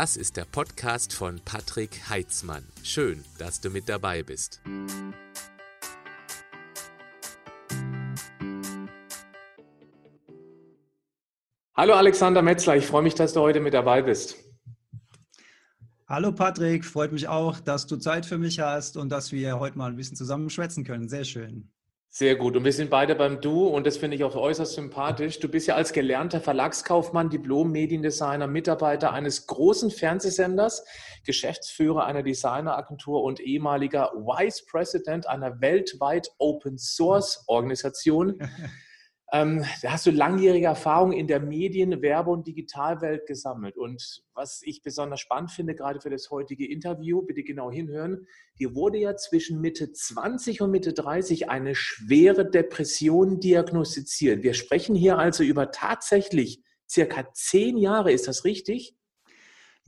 Das ist der Podcast von Patrick Heitzmann. Schön, dass du mit dabei bist. Hallo Alexander Metzler, ich freue mich, dass du heute mit dabei bist. Hallo Patrick, freut mich auch, dass du Zeit für mich hast und dass wir heute mal ein bisschen zusammen schwätzen können. Sehr schön. Sehr gut. Und wir sind beide beim Du und das finde ich auch äußerst sympathisch. Du bist ja als gelernter Verlagskaufmann, Diplom-Mediendesigner, Mitarbeiter eines großen Fernsehsenders, Geschäftsführer einer Designeragentur und ehemaliger Vice President einer weltweit Open Source Organisation. Ähm, da hast du langjährige Erfahrung in der Medien-, Werbe- und Digitalwelt gesammelt. Und was ich besonders spannend finde, gerade für das heutige Interview, bitte genau hinhören, dir wurde ja zwischen Mitte 20 und Mitte 30 eine schwere Depression diagnostiziert. Wir sprechen hier also über tatsächlich circa zehn Jahre, ist das richtig?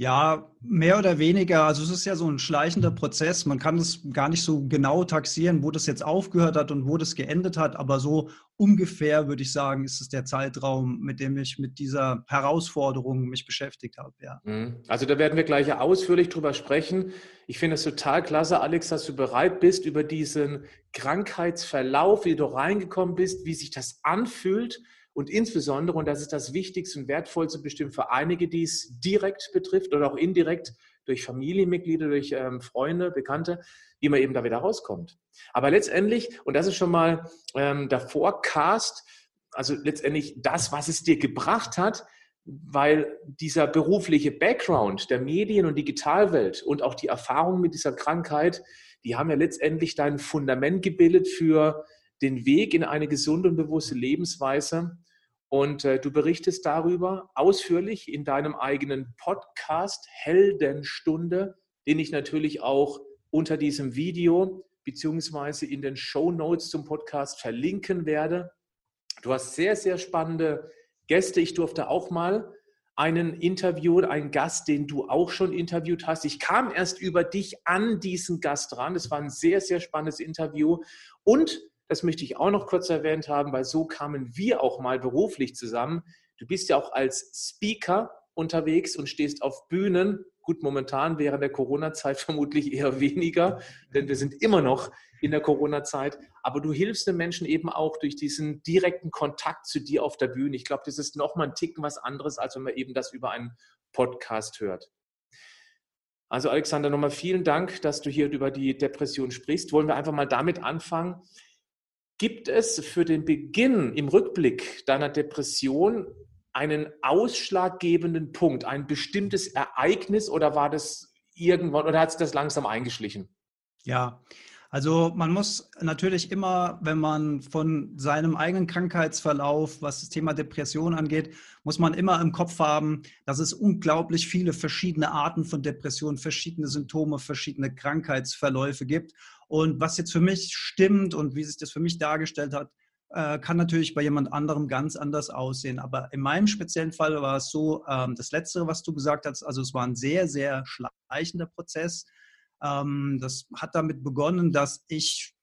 Ja, mehr oder weniger. Also es ist ja so ein schleichender Prozess. Man kann es gar nicht so genau taxieren, wo das jetzt aufgehört hat und wo das geendet hat. Aber so ungefähr würde ich sagen, ist es der Zeitraum, mit dem ich mit dieser Herausforderung mich beschäftigt habe. Ja. Mhm. Also da werden wir gleich ausführlich drüber sprechen. Ich finde es total klasse, Alex, dass du bereit bist, über diesen Krankheitsverlauf, wie du reingekommen bist, wie sich das anfühlt und insbesondere, und das ist das Wichtigste und Wertvollste bestimmt für einige, die es direkt betrifft oder auch indirekt durch Familienmitglieder, durch ähm, Freunde, Bekannte, wie man eben da wieder rauskommt. Aber letztendlich, und das ist schon mal ähm, der Forecast, also letztendlich das, was es dir gebracht hat, weil dieser berufliche Background der Medien- und Digitalwelt und auch die Erfahrung mit dieser Krankheit, die haben ja letztendlich dein Fundament gebildet für den Weg in eine gesunde und bewusste Lebensweise. Und äh, du berichtest darüber ausführlich in deinem eigenen Podcast Heldenstunde, den ich natürlich auch unter diesem Video beziehungsweise in den Show Notes zum Podcast verlinken werde. Du hast sehr, sehr spannende Gäste. Ich durfte auch mal einen Interview, einen Gast, den du auch schon interviewt hast. Ich kam erst über dich an diesen Gast ran. Das war ein sehr, sehr spannendes Interview. Und das möchte ich auch noch kurz erwähnt haben, weil so kamen wir auch mal beruflich zusammen. Du bist ja auch als Speaker unterwegs und stehst auf Bühnen. Gut, momentan während der Corona-Zeit vermutlich eher weniger, denn wir sind immer noch in der Corona-Zeit. Aber du hilfst den Menschen eben auch durch diesen direkten Kontakt zu dir auf der Bühne. Ich glaube, das ist nochmal ein Ticken was anderes, als wenn man eben das über einen Podcast hört. Also Alexander, nochmal vielen Dank, dass du hier über die Depression sprichst. Wollen wir einfach mal damit anfangen, Gibt es für den Beginn im Rückblick deiner Depression einen ausschlaggebenden Punkt, ein bestimmtes Ereignis oder war das irgendwann oder hat sich das langsam eingeschlichen? Ja, also man muss natürlich immer, wenn man von seinem eigenen Krankheitsverlauf, was das Thema Depression angeht, muss man immer im Kopf haben, dass es unglaublich viele verschiedene Arten von Depressionen, verschiedene Symptome, verschiedene Krankheitsverläufe gibt. Und was jetzt für mich stimmt und wie sich das für mich dargestellt hat, äh, kann natürlich bei jemand anderem ganz anders aussehen. Aber in meinem speziellen Fall war es so, ähm, das Letztere, was du gesagt hast, also es war ein sehr, sehr schleichender Prozess. Ähm, das hat damit begonnen, dass ich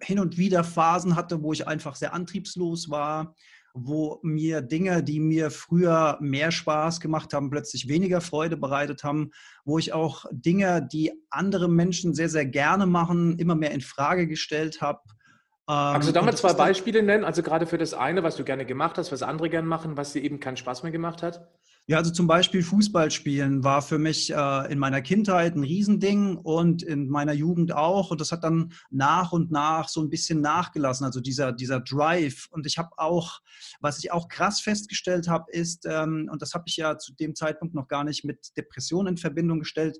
hin und wieder Phasen hatte, wo ich einfach sehr antriebslos war, wo mir Dinge, die mir früher mehr Spaß gemacht haben, plötzlich weniger Freude bereitet haben, wo ich auch Dinge, die andere Menschen sehr, sehr gerne machen, immer mehr in Frage gestellt habe. Kannst du da mal zwei Beispiele nennen? Also gerade für das eine, was du gerne gemacht hast, was andere gerne machen, was dir eben keinen Spaß mehr gemacht hat? Ja, also zum Beispiel Fußball spielen war für mich äh, in meiner Kindheit ein Riesending und in meiner Jugend auch. Und das hat dann nach und nach so ein bisschen nachgelassen, also dieser, dieser Drive. Und ich habe auch, was ich auch krass festgestellt habe, ist, ähm, und das habe ich ja zu dem Zeitpunkt noch gar nicht mit Depressionen in Verbindung gestellt,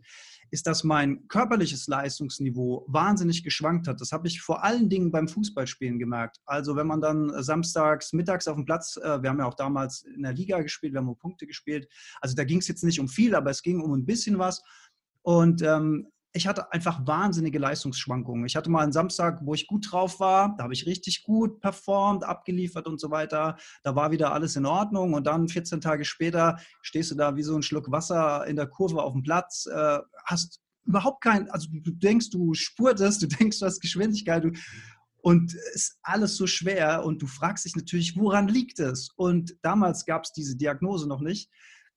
ist, dass mein körperliches Leistungsniveau wahnsinnig geschwankt hat. Das habe ich vor allen Dingen beim Fußballspielen gemerkt. Also wenn man dann samstags, mittags auf dem Platz, äh, wir haben ja auch damals in der Liga gespielt, wir haben um Punkte gespielt. Also da ging es jetzt nicht um viel, aber es ging um ein bisschen was. Und ähm, ich hatte einfach wahnsinnige Leistungsschwankungen. Ich hatte mal einen Samstag, wo ich gut drauf war, da habe ich richtig gut performt, abgeliefert und so weiter. Da war wieder alles in Ordnung und dann 14 Tage später stehst du da wie so ein Schluck Wasser in der Kurve auf dem Platz, äh, hast überhaupt kein, also du denkst, du spurtest, du denkst, du hast Geschwindigkeit, du, und ist alles so schwer und du fragst dich natürlich, woran liegt es? Und damals gab es diese Diagnose noch nicht.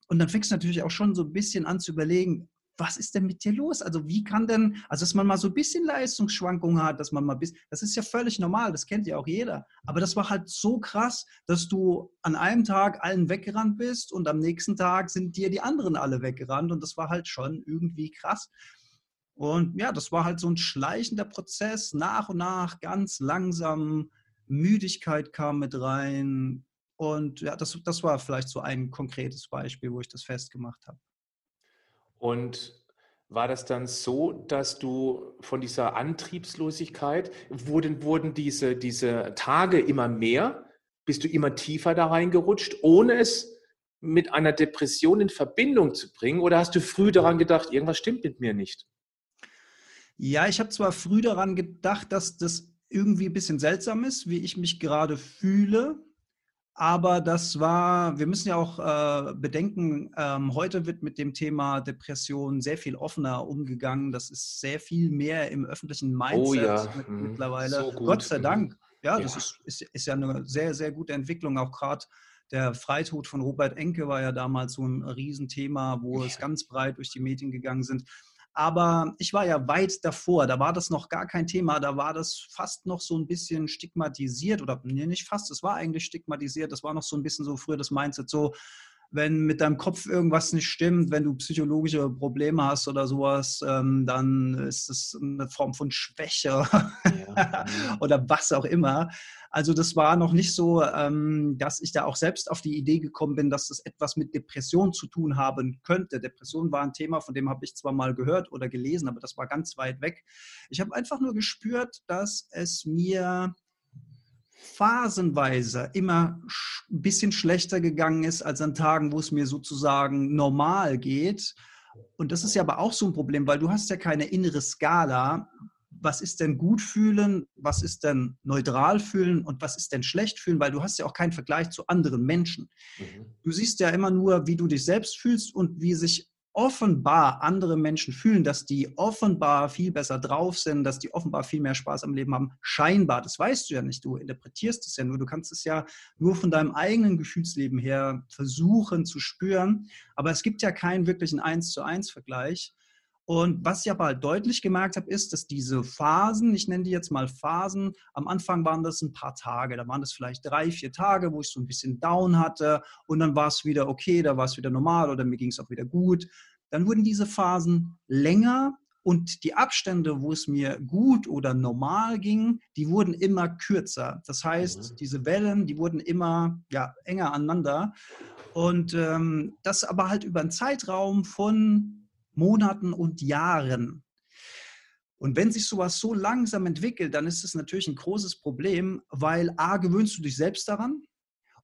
Und dann fängst du natürlich auch schon so ein bisschen an zu überlegen, was ist denn mit dir los? Also wie kann denn, also dass man mal so ein bisschen Leistungsschwankungen hat, dass man mal bis, das ist ja völlig normal, das kennt ja auch jeder. Aber das war halt so krass, dass du an einem Tag allen weggerannt bist und am nächsten Tag sind dir die anderen alle weggerannt und das war halt schon irgendwie krass. Und ja, das war halt so ein schleichender Prozess, nach und nach, ganz langsam. Müdigkeit kam mit rein. Und ja, das, das war vielleicht so ein konkretes Beispiel, wo ich das festgemacht habe. Und war das dann so, dass du von dieser Antriebslosigkeit, wurden, wurden diese, diese Tage immer mehr? Bist du immer tiefer da reingerutscht, ohne es mit einer Depression in Verbindung zu bringen? Oder hast du früh daran gedacht, irgendwas stimmt mit mir nicht? Ja, ich habe zwar früh daran gedacht, dass das irgendwie ein bisschen seltsam ist, wie ich mich gerade fühle. Aber das war, wir müssen ja auch äh, bedenken, ähm, heute wird mit dem Thema Depression sehr viel offener umgegangen. Das ist sehr viel mehr im öffentlichen Mindset oh ja. mit, mhm. mittlerweile. So Gott sei Dank. Ja, ja. das ist, ist, ist, ja eine sehr, sehr gute Entwicklung. Auch gerade der Freitod von Robert Enke war ja damals so ein Riesenthema, wo ja. es ganz breit durch die Medien gegangen sind. Aber ich war ja weit davor, da war das noch gar kein Thema, da war das fast noch so ein bisschen stigmatisiert oder nee, nicht fast, es war eigentlich stigmatisiert, das war noch so ein bisschen so früher das Mindset so, wenn mit deinem Kopf irgendwas nicht stimmt, wenn du psychologische Probleme hast oder sowas, ähm, dann ist das eine Form von Schwäche. oder was auch immer. Also das war noch nicht so, ähm, dass ich da auch selbst auf die Idee gekommen bin, dass das etwas mit Depression zu tun haben könnte. Depression war ein Thema, von dem habe ich zwar mal gehört oder gelesen, aber das war ganz weit weg. Ich habe einfach nur gespürt, dass es mir phasenweise immer ein bisschen schlechter gegangen ist als an Tagen, wo es mir sozusagen normal geht. Und das ist ja aber auch so ein Problem, weil du hast ja keine innere Skala. Was ist denn gut fühlen? Was ist denn neutral fühlen? Und was ist denn schlecht fühlen? Weil du hast ja auch keinen Vergleich zu anderen Menschen. Mhm. Du siehst ja immer nur, wie du dich selbst fühlst und wie sich offenbar andere Menschen fühlen, dass die offenbar viel besser drauf sind, dass die offenbar viel mehr Spaß am Leben haben. Scheinbar, das weißt du ja nicht. Du interpretierst es ja nur. Du kannst es ja nur von deinem eigenen Gefühlsleben her versuchen zu spüren. Aber es gibt ja keinen wirklichen Eins zu eins Vergleich. Und was ich aber halt deutlich gemerkt habe, ist, dass diese Phasen, ich nenne die jetzt mal Phasen, am Anfang waren das ein paar Tage, da waren das vielleicht drei, vier Tage, wo ich so ein bisschen down hatte und dann war es wieder okay, da war es wieder normal oder mir ging es auch wieder gut. Dann wurden diese Phasen länger und die Abstände, wo es mir gut oder normal ging, die wurden immer kürzer. Das heißt, mhm. diese Wellen, die wurden immer ja, enger aneinander. Und ähm, das aber halt über einen Zeitraum von Monaten und Jahren. Und wenn sich sowas so langsam entwickelt, dann ist es natürlich ein großes Problem, weil A, gewöhnst du dich selbst daran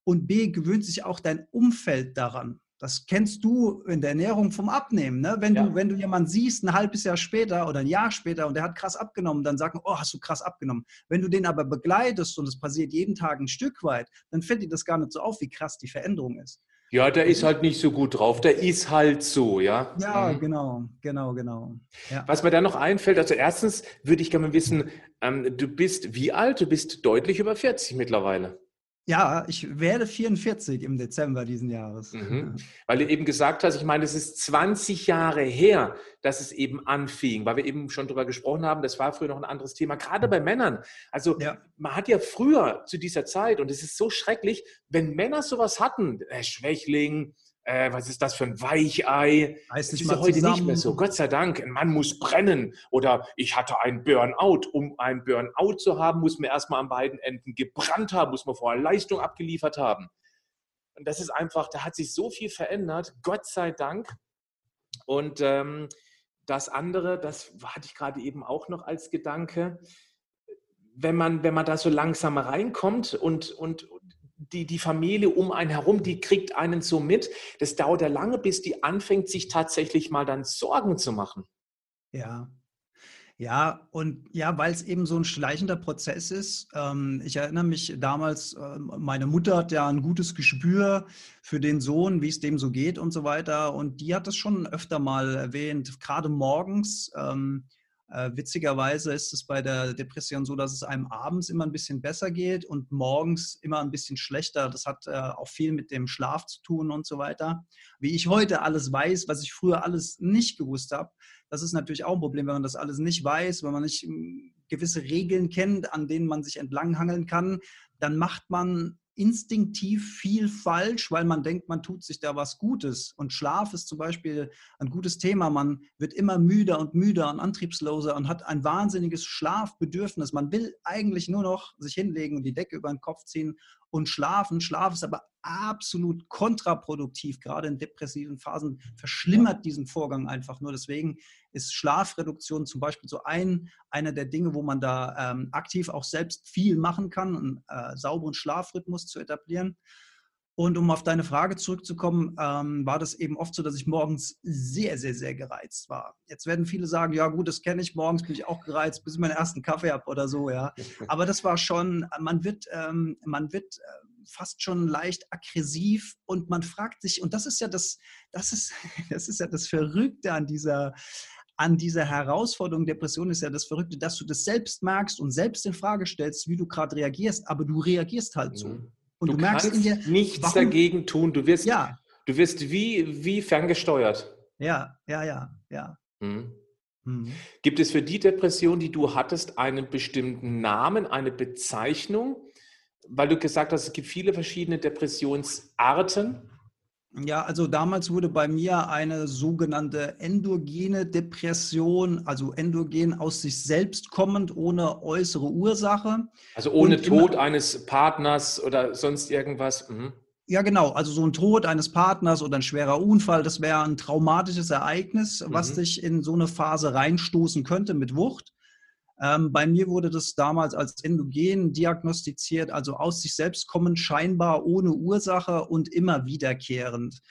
und B, gewöhnt sich auch dein Umfeld daran. Das kennst du in der Ernährung vom Abnehmen. Ne? Wenn, ja. du, wenn du jemanden siehst, ein halbes Jahr später oder ein Jahr später und der hat krass abgenommen, dann sagen, oh, hast du krass abgenommen. Wenn du den aber begleitest und es passiert jeden Tag ein Stück weit, dann fällt dir das gar nicht so auf, wie krass die Veränderung ist. Ja, der ist halt nicht so gut drauf. Der ist halt so, ja. Ja, mhm. genau, genau, genau. Ja. Was mir da noch einfällt, also erstens würde ich gerne wissen, ähm, du bist wie alt? Du bist deutlich über 40 mittlerweile. Ja, ich werde 44 im Dezember diesen Jahres. Mhm. Weil du eben gesagt hast, ich meine, es ist 20 Jahre her, dass es eben anfing, weil wir eben schon darüber gesprochen haben, das war früher noch ein anderes Thema, gerade bei Männern. Also ja. man hat ja früher zu dieser Zeit, und es ist so schrecklich, wenn Männer sowas hatten, äh, Schwächling, äh, was ist das für ein Weichei? Heißt das ist ja heute zusammen. nicht mehr so. Gott sei Dank, ein Mann muss brennen. Oder ich hatte einen Burnout. Um einen Burnout zu haben, muss man erstmal an beiden Enden gebrannt haben, muss man vorher Leistung abgeliefert haben. Und das ist einfach, da hat sich so viel verändert, Gott sei Dank. Und ähm, das andere, das hatte ich gerade eben auch noch als Gedanke, wenn man, wenn man da so langsam reinkommt und, und die, die Familie um einen herum, die kriegt einen so mit. Das dauert ja lange, bis die anfängt, sich tatsächlich mal dann Sorgen zu machen. Ja. Ja, und ja, weil es eben so ein schleichender Prozess ist. Ähm, ich erinnere mich damals, äh, meine Mutter hat ja ein gutes Gespür für den Sohn, wie es dem so geht und so weiter. Und die hat das schon öfter mal erwähnt, gerade morgens. Ähm, Äh, witzigerweise ist es bei der Depression so, dass es einem abends immer ein bisschen besser geht und morgens immer ein bisschen schlechter. Das hat äh, auch viel mit dem Schlaf zu tun und so weiter. Wie ich heute alles weiß, was ich früher alles nicht gewusst habe, das ist natürlich auch ein Problem, wenn man das alles nicht weiß, wenn man nicht hm, gewisse Regeln kennt, an denen man sich entlanghangeln kann, dann macht man instinktiv viel falsch, weil man denkt, man tut sich da was Gutes. Und Schlaf ist zum Beispiel ein gutes Thema. Man wird immer müder und müder und antriebsloser und hat ein wahnsinniges Schlafbedürfnis. Man will eigentlich nur noch sich hinlegen und die Decke über den Kopf ziehen und schlafen. Schlaf ist aber absolut kontraproduktiv. Gerade in depressiven Phasen verschlimmert diesen Vorgang einfach nur. Deswegen ist Schlafreduktion zum Beispiel so ein, einer der Dinge, wo man da ähm, aktiv auch selbst viel machen kann, einen äh, sauberen Schlafrhythmus zu etablieren. Und um auf deine Frage zurückzukommen, ähm, war das eben oft so, dass ich morgens sehr, sehr, sehr gereizt war. Jetzt werden viele sagen, ja gut, das kenne ich, morgens bin ich auch gereizt, bis ich meinen ersten Kaffee habe oder so, ja. Aber das war schon, man wird, ähm, man wird äh, fast schon leicht aggressiv und man fragt sich, und das ist ja das, das ist, das ist ja das Verrückte an dieser, an dieser Herausforderung Depression ist ja das Verrückte, dass du das selbst merkst und selbst in Frage stellst, wie du gerade reagierst, aber du reagierst halt so. Mhm. Und du, du merkst kannst dir, nichts warum? dagegen tun. Du wirst, ja. du wirst wie, wie ferngesteuert. Ja, ja, ja, ja. Mhm. Mhm. Gibt es für die Depression, die du hattest, einen bestimmten Namen, eine Bezeichnung? Weil du gesagt hast, es gibt viele verschiedene Depressionsarten. Ja, also damals wurde bei mir eine sogenannte endogene Depression, also endogen aus sich selbst kommend, ohne äußere Ursache. Also ohne Und Tod eines Partners oder sonst irgendwas. Mhm. Ja, genau. Also so ein Tod eines Partners oder ein schwerer Unfall, das wäre ein traumatisches Ereignis, was mhm. dich in so eine Phase reinstoßen könnte mit Wucht. Ähm, bei mir wurde das damals als endogen diagnostiziert, also aus sich selbst kommend, scheinbar ohne Ursache und immer wiederkehrend.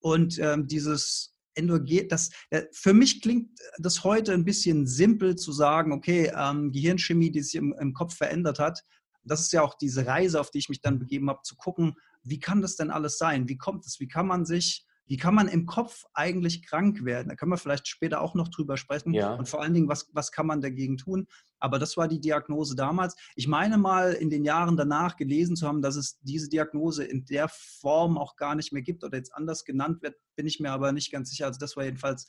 Und ähm, dieses endogen, das, für mich klingt das heute ein bisschen simpel zu sagen, okay, ähm, Gehirnchemie, die sich im, im Kopf verändert hat. Das ist ja auch diese Reise, auf die ich mich dann begeben habe, zu gucken, wie kann das denn alles sein? Wie kommt es? Wie kann man sich wie kann man im Kopf eigentlich krank werden? Da können wir vielleicht später auch noch drüber sprechen. Ja. Und vor allen Dingen, was, was kann man dagegen tun? Aber das war die Diagnose damals. Ich meine mal in den Jahren danach gelesen zu haben, dass es diese Diagnose in der Form auch gar nicht mehr gibt oder jetzt anders genannt wird, bin ich mir aber nicht ganz sicher. Also das war jedenfalls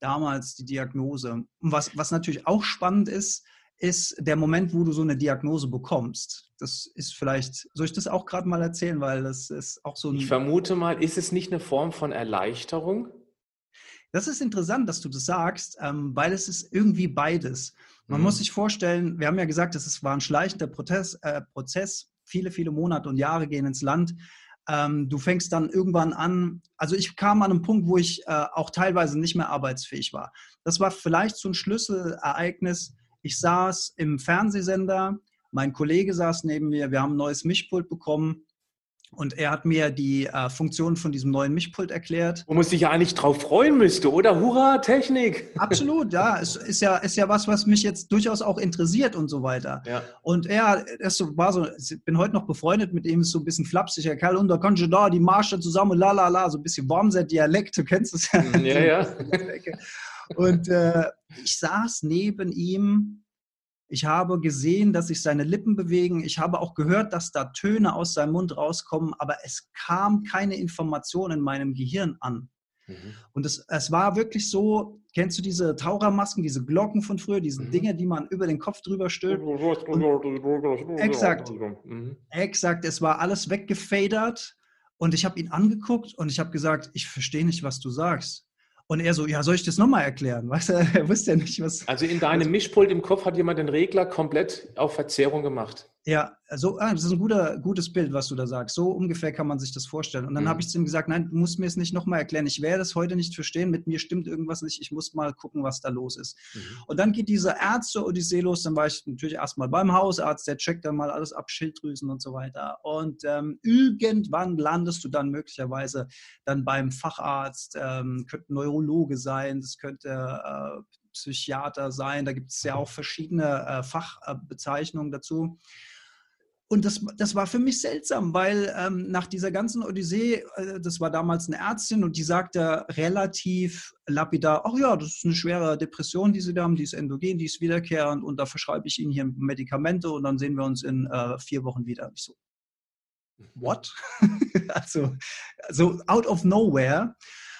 damals die Diagnose. Und was, was natürlich auch spannend ist, ist der Moment, wo du so eine Diagnose bekommst. Das ist vielleicht, soll ich das auch gerade mal erzählen, weil das ist auch so ein. Ich vermute mal, ist es nicht eine Form von Erleichterung? Das ist interessant, dass du das sagst, ähm, weil es ist irgendwie beides. Man mhm. muss sich vorstellen, wir haben ja gesagt, es war ein schleichender Prozess, äh, Prozess, viele, viele Monate und Jahre gehen ins Land. Ähm, du fängst dann irgendwann an, also ich kam an einen Punkt, wo ich äh, auch teilweise nicht mehr arbeitsfähig war. Das war vielleicht so ein Schlüsselereignis, ich saß im Fernsehsender, mein Kollege saß neben mir, wir haben ein neues Mischpult bekommen und er hat mir die äh, Funktion von diesem neuen Mischpult erklärt. Wo man sich ja eigentlich drauf freuen müsste, oder? Hurra, Technik! Absolut, ja. Es ist ja, ist ja was, was mich jetzt durchaus auch interessiert und so weiter. Ja. Und er, das war so, ich bin heute noch befreundet mit ihm, ist so ein bisschen flapsiger Kerl, und da kannst du da die Marsche zusammen, la la la, so ein bisschen Wormser Dialekt, du kennst es ja. Ja, ja. Und äh, ich saß neben ihm. Ich habe gesehen, dass sich seine Lippen bewegen. Ich habe auch gehört, dass da Töne aus seinem Mund rauskommen, aber es kam keine Information in meinem Gehirn an. Mhm. Und es, es war wirklich so, kennst du diese Tauchermasken, diese Glocken von früher, diese mhm. Dinge, die man über den Kopf drüber stülpt? exakt, mhm. exakt, es war alles weggefadert und ich habe ihn angeguckt und ich habe gesagt, ich verstehe nicht, was du sagst. Und er so, ja, soll ich das nochmal erklären? Weißt du, er wusste ja nicht, was. Also in deinem Mischpult im Kopf hat jemand den Regler komplett auf Verzerrung gemacht. Ja, so, ah, das ist ein guter, gutes Bild, was du da sagst. So ungefähr kann man sich das vorstellen. Und dann mhm. habe ich zu ihm gesagt, nein, du musst mir es nicht nochmal erklären. Ich werde es heute nicht verstehen. Mit mir stimmt irgendwas nicht. Ich muss mal gucken, was da los ist. Mhm. Und dann geht diese Ärzte-Odyssee los. Dann war ich natürlich erstmal beim Hausarzt. Der checkt dann mal alles ab, Schilddrüsen und so weiter. Und ähm, irgendwann landest du dann möglicherweise dann beim Facharzt. Ähm, könnte Neurologe sein, das könnte äh, Psychiater sein. Da gibt es ja auch verschiedene äh, Fachbezeichnungen dazu. Und das, das war für mich seltsam, weil ähm, nach dieser ganzen Odyssee, äh, das war damals eine Ärztin und die sagte relativ lapidar, ach ja, das ist eine schwere Depression, die Sie da haben, die ist endogen, die ist wiederkehrend und da verschreibe ich Ihnen hier Medikamente und dann sehen wir uns in äh, vier Wochen wieder. Ich so, what? also, so out of nowhere.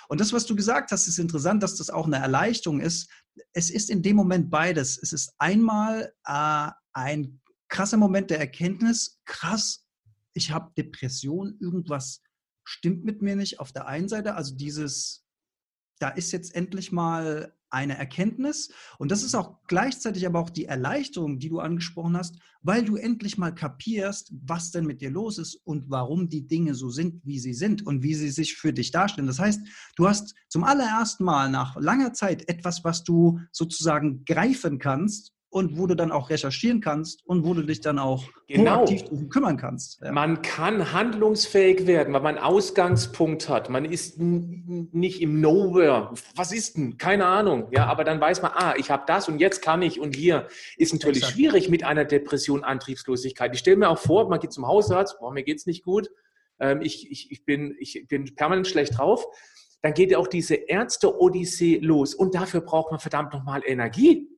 Und das, was du gesagt hast, ist interessant, dass das auch eine Erleichterung ist. Es ist in dem Moment beides. Es ist einmal äh, ein krasser Moment der Erkenntnis, krass, ich habe Depression, irgendwas stimmt mit mir nicht auf der einen Seite, also dieses, da ist jetzt endlich mal eine Erkenntnis und das ist auch gleichzeitig aber auch die Erleichterung, die du angesprochen hast, weil du endlich mal kapierst, was denn mit dir los ist und warum die Dinge so sind, wie sie sind und wie sie sich für dich darstellen. Das heißt, du hast zum allerersten Mal nach langer Zeit etwas, was du sozusagen greifen kannst und wo du dann auch recherchieren kannst und wo du dich dann auch genau. aktiv darum kümmern kannst. Ja. Man kann handlungsfähig werden, weil man einen Ausgangspunkt hat. Man ist nicht im Nowhere. Was ist denn? Keine Ahnung. Ja, aber dann weiß man, ah, ich habe das und jetzt kann ich und hier ist natürlich Exakt. schwierig mit einer Depression, Antriebslosigkeit. Ich stelle mir auch vor, man geht zum Hausarzt, boah, mir geht's nicht gut. Ähm, ich, ich, ich, bin, ich bin permanent schlecht drauf. Dann geht ja auch diese Ärzte-Odyssee los. Und dafür braucht man verdammt nochmal Energie.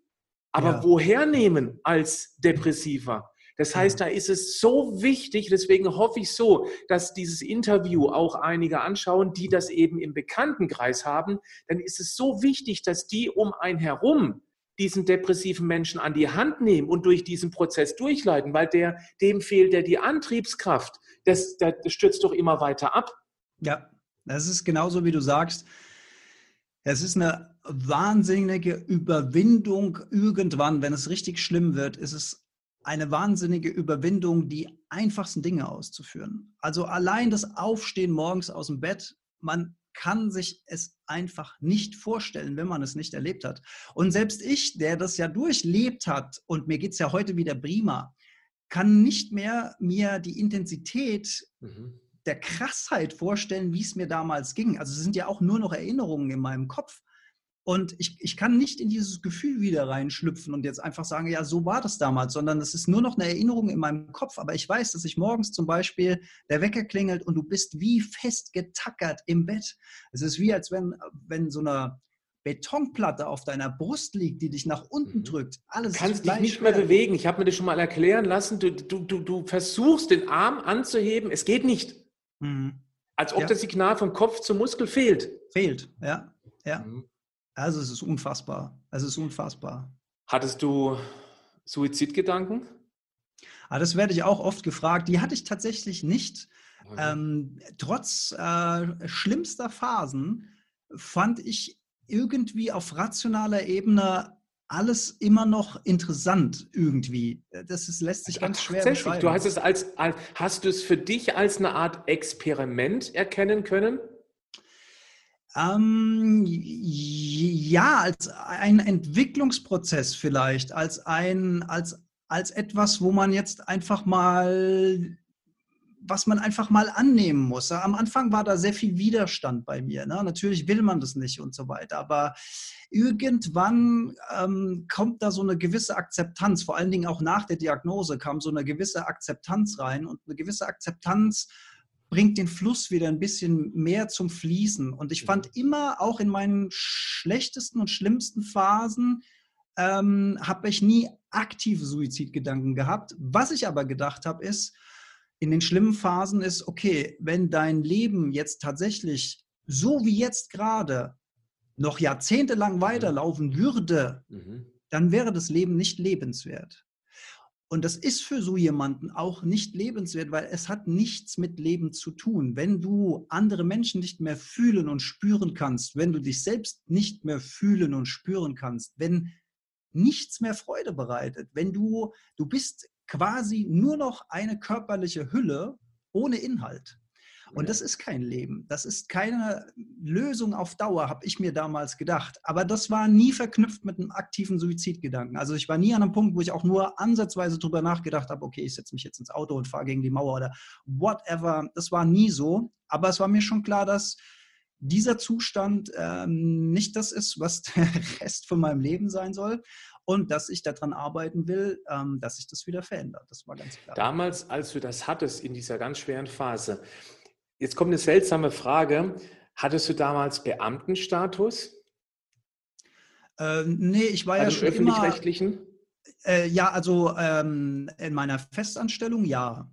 Aber ja. woher nehmen als Depressiver? Das heißt, da ist es so wichtig, deswegen hoffe ich so, dass dieses Interview auch einige anschauen, die das eben im Bekanntenkreis haben. Dann ist es so wichtig, dass die um einen herum diesen depressiven Menschen an die Hand nehmen und durch diesen Prozess durchleiten, weil der, dem fehlt ja die Antriebskraft. Das, das stürzt doch immer weiter ab. Ja, das ist genauso, wie du sagst. Es ist eine wahnsinnige Überwindung irgendwann, wenn es richtig schlimm wird, ist es eine wahnsinnige Überwindung, die einfachsten Dinge auszuführen. Also allein das Aufstehen morgens aus dem Bett, man kann sich es einfach nicht vorstellen, wenn man es nicht erlebt hat. Und selbst ich, der das ja durchlebt hat, und mir geht es ja heute wieder prima, kann nicht mehr mir die Intensität mhm. der Krassheit vorstellen, wie es mir damals ging. Also es sind ja auch nur noch Erinnerungen in meinem Kopf. Und ich, ich kann nicht in dieses Gefühl wieder reinschlüpfen und jetzt einfach sagen, ja, so war das damals, sondern es ist nur noch eine Erinnerung in meinem Kopf. Aber ich weiß, dass ich morgens zum Beispiel der Wecker klingelt und du bist wie fest getackert im Bett. Es ist wie, als wenn, wenn so eine Betonplatte auf deiner Brust liegt, die dich nach unten mhm. drückt. Alles du kannst dich nicht mehr bewegen. Ich habe mir das schon mal erklären lassen. Du, du, du, du versuchst, den Arm anzuheben. Es geht nicht. Mhm. Als ob ja. das Signal vom Kopf zum Muskel fehlt. Fehlt, ja. ja. Mhm. Also es ist unfassbar. Es ist unfassbar. Hattest du Suizidgedanken? Ah, das werde ich auch oft gefragt. Die hatte ich tatsächlich nicht. Okay. Ähm, trotz äh, schlimmster Phasen fand ich irgendwie auf rationaler Ebene alles immer noch interessant irgendwie. Das ist, lässt sich ganz schwer beschreiben. Du hast es als, als, hast du es für dich als eine Art Experiment erkennen können? Ähm, ja, als ein Entwicklungsprozess vielleicht, als ein, als, als etwas, wo man jetzt einfach mal, was man einfach mal annehmen muss. Am Anfang war da sehr viel Widerstand bei mir. Ne? Natürlich will man das nicht und so weiter, aber irgendwann ähm, kommt da so eine gewisse Akzeptanz, vor allen Dingen auch nach der Diagnose kam so eine gewisse Akzeptanz rein und eine gewisse Akzeptanz bringt den Fluss wieder ein bisschen mehr zum Fließen. Und ich fand mhm. immer, auch in meinen schlechtesten und schlimmsten Phasen, ähm, habe ich nie aktive Suizidgedanken gehabt. Was ich aber gedacht habe, ist, in den schlimmen Phasen ist, okay, wenn dein Leben jetzt tatsächlich so wie jetzt gerade noch jahrzehntelang mhm. weiterlaufen würde, mhm. dann wäre das Leben nicht lebenswert. Und das ist für so jemanden auch nicht lebenswert, weil es hat nichts mit Leben zu tun. Wenn du andere Menschen nicht mehr fühlen und spüren kannst, wenn du dich selbst nicht mehr fühlen und spüren kannst, wenn nichts mehr Freude bereitet, wenn du, du bist quasi nur noch eine körperliche Hülle ohne Inhalt. Und das ist kein Leben. Das ist keine Lösung auf Dauer, habe ich mir damals gedacht. Aber das war nie verknüpft mit einem aktiven Suizidgedanken. Also ich war nie an einem Punkt, wo ich auch nur ansatzweise darüber nachgedacht habe, okay, ich setze mich jetzt ins Auto und fahre gegen die Mauer oder whatever. Das war nie so. Aber es war mir schon klar, dass dieser Zustand ähm, nicht das ist, was der Rest von meinem Leben sein soll. und dass ich daran arbeiten will, ähm, dass sich das wieder verändert. Das war ganz klar. Damals, als du das hattest in dieser ganz schweren Phase, jetzt kommt eine seltsame Frage. Hattest du damals Beamtenstatus? Äh, nee, ich war also ja schon öffentlich-rechtlichen? Äh, ja, also ähm, in meiner Festanstellung ja.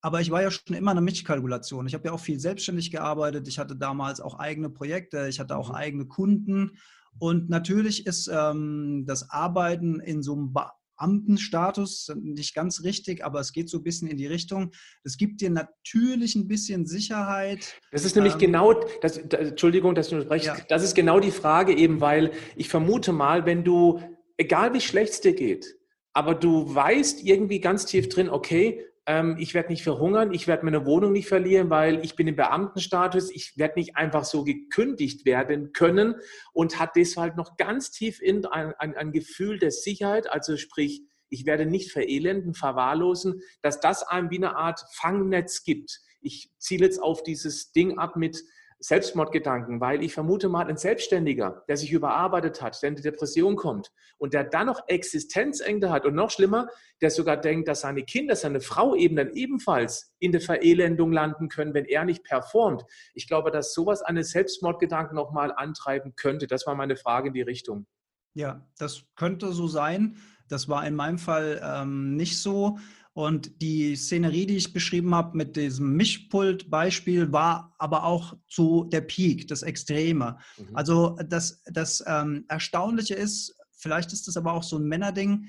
Aber ich war ja schon immer eine Mischkalkulation. Ich habe ja auch viel selbstständig gearbeitet. Ich hatte damals auch eigene Projekte. Ich hatte auch mhm. eigene Kunden. Und natürlich ist ähm, das Arbeiten in so einem Beamtenstatus nicht ganz richtig, aber es geht so ein bisschen in die Richtung. Es gibt dir natürlich ein bisschen Sicherheit. Das ist nämlich ähm, genau, das, Entschuldigung, dass du unterbrechst, ja. das ist genau die Frage eben, weil ich vermute mal, wenn du, egal wie schlecht es dir geht, aber du weißt irgendwie ganz tief drin, okay, ähm, ich werde nicht verhungern, ich werde meine Wohnung nicht verlieren, weil ich bin im Beamtenstatus, ich werde nicht einfach so gekündigt werden können und hat deshalb noch ganz tief in ein, ein, ein Gefühl der Sicherheit, also sprich, ich werde nicht verelenden, verwahrlosen, dass das einem wie eine Art Fangnetz gibt. Ich ziele jetzt auf dieses Ding ab mit, Selbstmordgedanken, weil ich vermute mal, ein Selbstständiger, der sich überarbeitet hat, der in die Depression kommt und der dann noch Existenzängste hat und noch schlimmer, der sogar denkt, dass seine Kinder, seine Frau eben dann ebenfalls in der Verelendung landen können, wenn er nicht performt. Ich glaube, dass sowas einen Selbstmordgedanken nochmal antreiben könnte. Das war meine Frage in die Richtung. Ja, das könnte so sein. Das war in meinem Fall ähm, nicht so. Und die Szenerie, die ich beschrieben habe mit diesem Mischpult-Beispiel, war aber auch zu der Peak, das Extreme. Mhm. Also das, das ähm, Erstaunliche ist, vielleicht ist das aber auch so ein Männerding,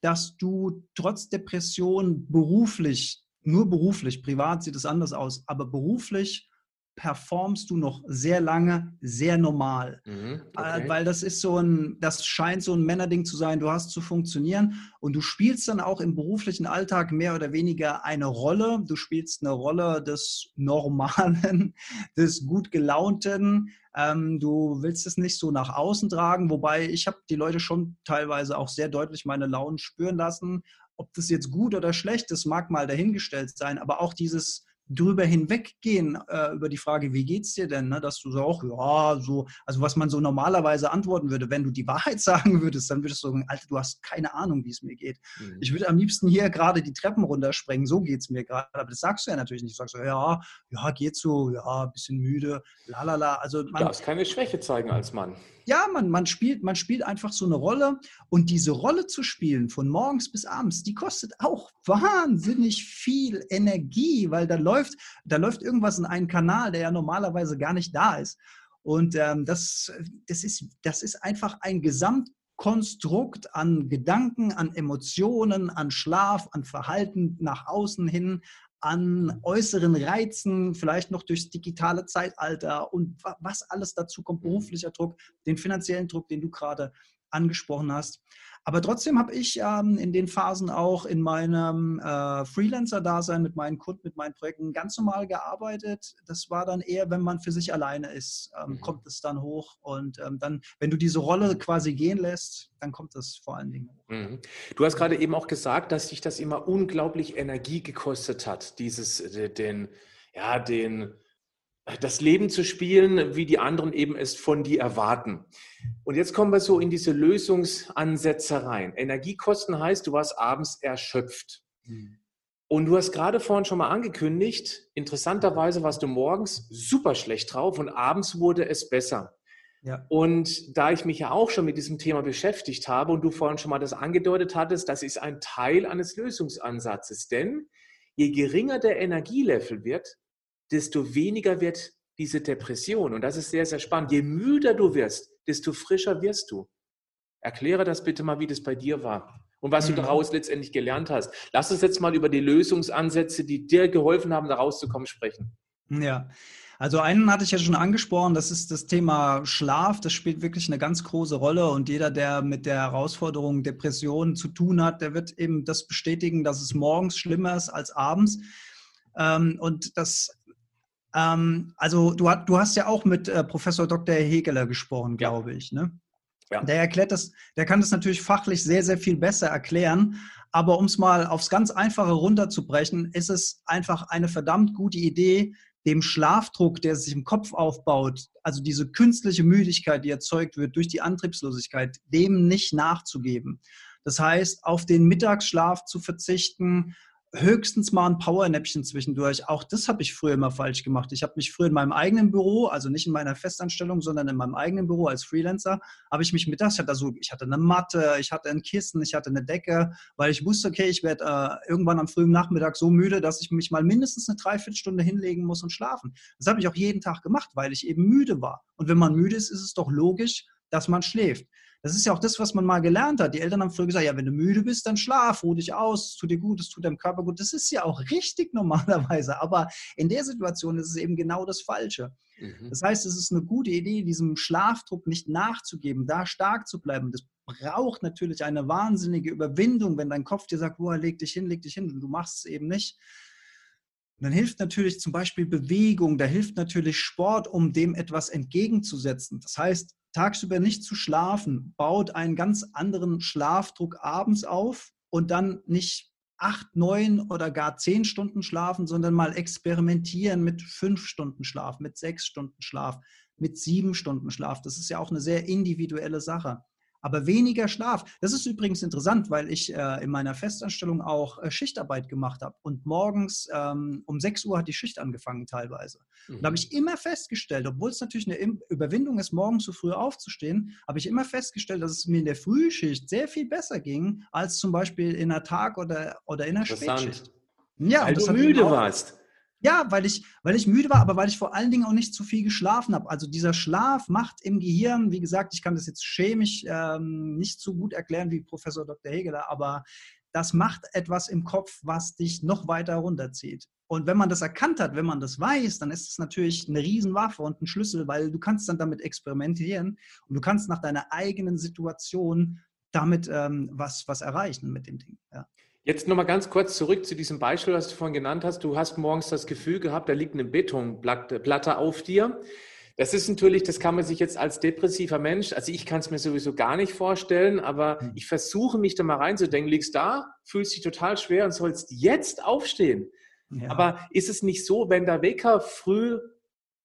dass du trotz Depression beruflich, nur beruflich, privat sieht es anders aus, aber beruflich performst du noch sehr lange sehr normal. Mhm, äh, okay. Weil das ist so ein, das scheint so ein Männerding zu sein, du hast zu funktionieren und du spielst dann auch im beruflichen Alltag mehr oder weniger eine Rolle. Du spielst eine Rolle des Normalen, des gut gelaunten. Ähm, du willst es nicht so nach außen tragen, wobei ich habe die Leute schon teilweise auch sehr deutlich meine Launen spüren lassen. Ob das jetzt gut oder schlecht ist, mag mal dahingestellt sein, aber auch dieses drüber hinweggehen äh, über die Frage, wie geht's dir denn, ne? dass du so auch, ja, so, also was man so normalerweise antworten würde, wenn du die Wahrheit sagen würdest, dann würdest du sagen, Alter, du hast keine Ahnung, wie es mir geht. Mhm. Ich würde am liebsten hier gerade die Treppen runtersprengen, so geht's mir gerade, aber das sagst du ja natürlich nicht. Du sagst so, ja, ja, geht so, ja, bisschen müde, lalala. Also man, du darfst keine Schwäche zeigen als Mann ja, man, man, spielt, man spielt einfach so eine Rolle und diese Rolle zu spielen von morgens bis abends, die kostet auch wahnsinnig viel Energie, weil da läuft, da läuft irgendwas in einen Kanal, der ja normalerweise gar nicht da ist. Und ähm, das, das, ist, das ist einfach ein Gesamtkonstrukt an Gedanken, an Emotionen, an Schlaf, an Verhalten nach außen hin, an äußeren Reizen, vielleicht noch durchs digitale Zeitalter und was alles dazu kommt, beruflicher Druck, den finanziellen Druck, den du gerade angesprochen hast. Aber trotzdem habe ich ähm, in den Phasen auch in meinem äh, Freelancer-Dasein mit meinen Kunden, mit meinen Projekten ganz normal gearbeitet. Das war dann eher, wenn man für sich alleine ist, ähm, mhm. kommt es dann hoch. Und ähm, dann, wenn du diese Rolle quasi gehen lässt, dann kommt das vor allen Dingen hoch. Mhm. Du hast gerade eben auch gesagt, dass dich das immer unglaublich Energie gekostet hat, dieses, äh, den, ja, den, das Leben zu spielen, wie die anderen eben es von dir erwarten. Und jetzt kommen wir so in diese Lösungsansätze rein. Energiekosten heißt, du warst abends erschöpft. Mhm. Und du hast gerade vorhin schon mal angekündigt, interessanterweise warst du morgens super schlecht drauf und abends wurde es besser. Ja. Und da ich mich ja auch schon mit diesem Thema beschäftigt habe und du vorhin schon mal das angedeutet hattest, das ist ein Teil eines Lösungsansatzes. Denn je geringer der Energielevel wird, desto weniger wird diese Depression. Und das ist sehr, sehr spannend. Je müder du wirst, desto frischer wirst du. Erkläre das bitte mal, wie das bei dir war und was mhm. du daraus letztendlich gelernt hast. Lass uns jetzt mal über die Lösungsansätze, die dir geholfen haben, da rauszukommen, sprechen. Ja, also einen hatte ich ja schon angesprochen, das ist das Thema Schlaf. Das spielt wirklich eine ganz große Rolle und jeder, der mit der Herausforderung Depression zu tun hat, der wird eben das bestätigen, dass es morgens schlimmer ist als abends. Ähm, und das ähm, also du, du, hast ja auch mit äh, Professor Dr. Hegeler gesprochen, glaube ja. ich. Ne? Ja. Der erklärt das, der kann das natürlich fachlich sehr, sehr viel besser erklären. Aber um es mal aufs ganz Einfache runterzubrechen, ist es einfach eine verdammt gute Idee, dem Schlafdruck, der sich im Kopf aufbaut, also diese künstliche Müdigkeit, die erzeugt wird durch die Antriebslosigkeit, dem nicht nachzugeben. Das heißt, auf den Mittagsschlaf zu verzichten, höchstens mal ein Powernäppchen zwischendurch. Auch das habe ich früher immer falsch gemacht. Ich habe mich früher in meinem eigenen Büro, also nicht in meiner Festanstellung, sondern in meinem eigenen Büro als Freelancer, habe ich mich mittags, ich hatte, also, ich hatte eine Matte, ich hatte ein Kissen, ich hatte eine Decke, weil ich wusste, okay, ich werde äh, irgendwann am frühen Nachmittag so müde, dass ich mich mal mindestens eine Dreiviertelstunde hinlegen muss und schlafen. Das habe ich auch jeden Tag gemacht, weil ich eben müde war. Und wenn man müde ist, ist es doch logisch, dass man schläft. Das ist ja auch das, was man mal gelernt hat. Die Eltern haben früher gesagt, ja, wenn du müde bist, dann schlaf, ruh dich aus, es tut dir gut, es tut deinem Körper gut. Das ist ja auch richtig normalerweise. Aber in der Situation ist es eben genau das Falsche. Mhm. Das heißt, es ist eine gute Idee, diesem Schlafdruck nicht nachzugeben, da stark zu bleiben. Das braucht natürlich eine wahnsinnige Überwindung, wenn dein Kopf dir sagt, boah, leg dich hin, leg dich hin, und du machst es eben nicht. Und dann hilft natürlich zum Beispiel Bewegung, da hilft natürlich Sport, um dem etwas entgegenzusetzen. Das heißt, tagsüber nicht zu schlafen, baut einen ganz anderen Schlafdruck abends auf und dann nicht acht, neun oder gar zehn Stunden schlafen, sondern mal experimentieren mit fünf Stunden Schlaf, mit sechs Stunden Schlaf, mit sieben Stunden Schlaf. Das ist ja auch eine sehr individuelle Sache aber weniger Schlaf. Das ist übrigens interessant, weil ich äh, in meiner Festanstellung auch äh, Schichtarbeit gemacht habe. Und morgens ähm, um 6 Uhr hat die Schicht angefangen teilweise. Mhm. Und da habe ich immer festgestellt, obwohl es natürlich eine Überwindung ist, morgens so früh aufzustehen, habe ich immer festgestellt, dass es mir in der Frühschicht sehr viel besser ging, als zum Beispiel in der Tag- oder, oder in der Spätschicht. Ja, weil du müde warst. Ja, weil ich, weil ich müde war, aber weil ich vor allen Dingen auch nicht zu viel geschlafen habe. Also dieser Schlaf macht im Gehirn, wie gesagt, ich kann das jetzt chemisch ähm, nicht so gut erklären wie Professor Dr. Hegeler, aber das macht etwas im Kopf, was dich noch weiter runterzieht. Und wenn man das erkannt hat, wenn man das weiß, dann ist es natürlich eine Riesenwaffe und ein Schlüssel, weil du kannst dann damit experimentieren und du kannst nach deiner eigenen Situation damit ähm, was, was erreichen mit dem Ding. Ja. Jetzt nochmal ganz kurz zurück zu diesem Beispiel, was du vorhin genannt hast. Du hast morgens das Gefühl gehabt, da liegt eine Betonplatte auf dir. Das ist natürlich, das kann man sich jetzt als depressiver Mensch, also ich kann es mir sowieso gar nicht vorstellen, aber hm. ich versuche mich da mal reinzudenken, liegst da, fühlst dich total schwer und sollst jetzt aufstehen. Ja. Aber ist es nicht so, wenn der Wecker früh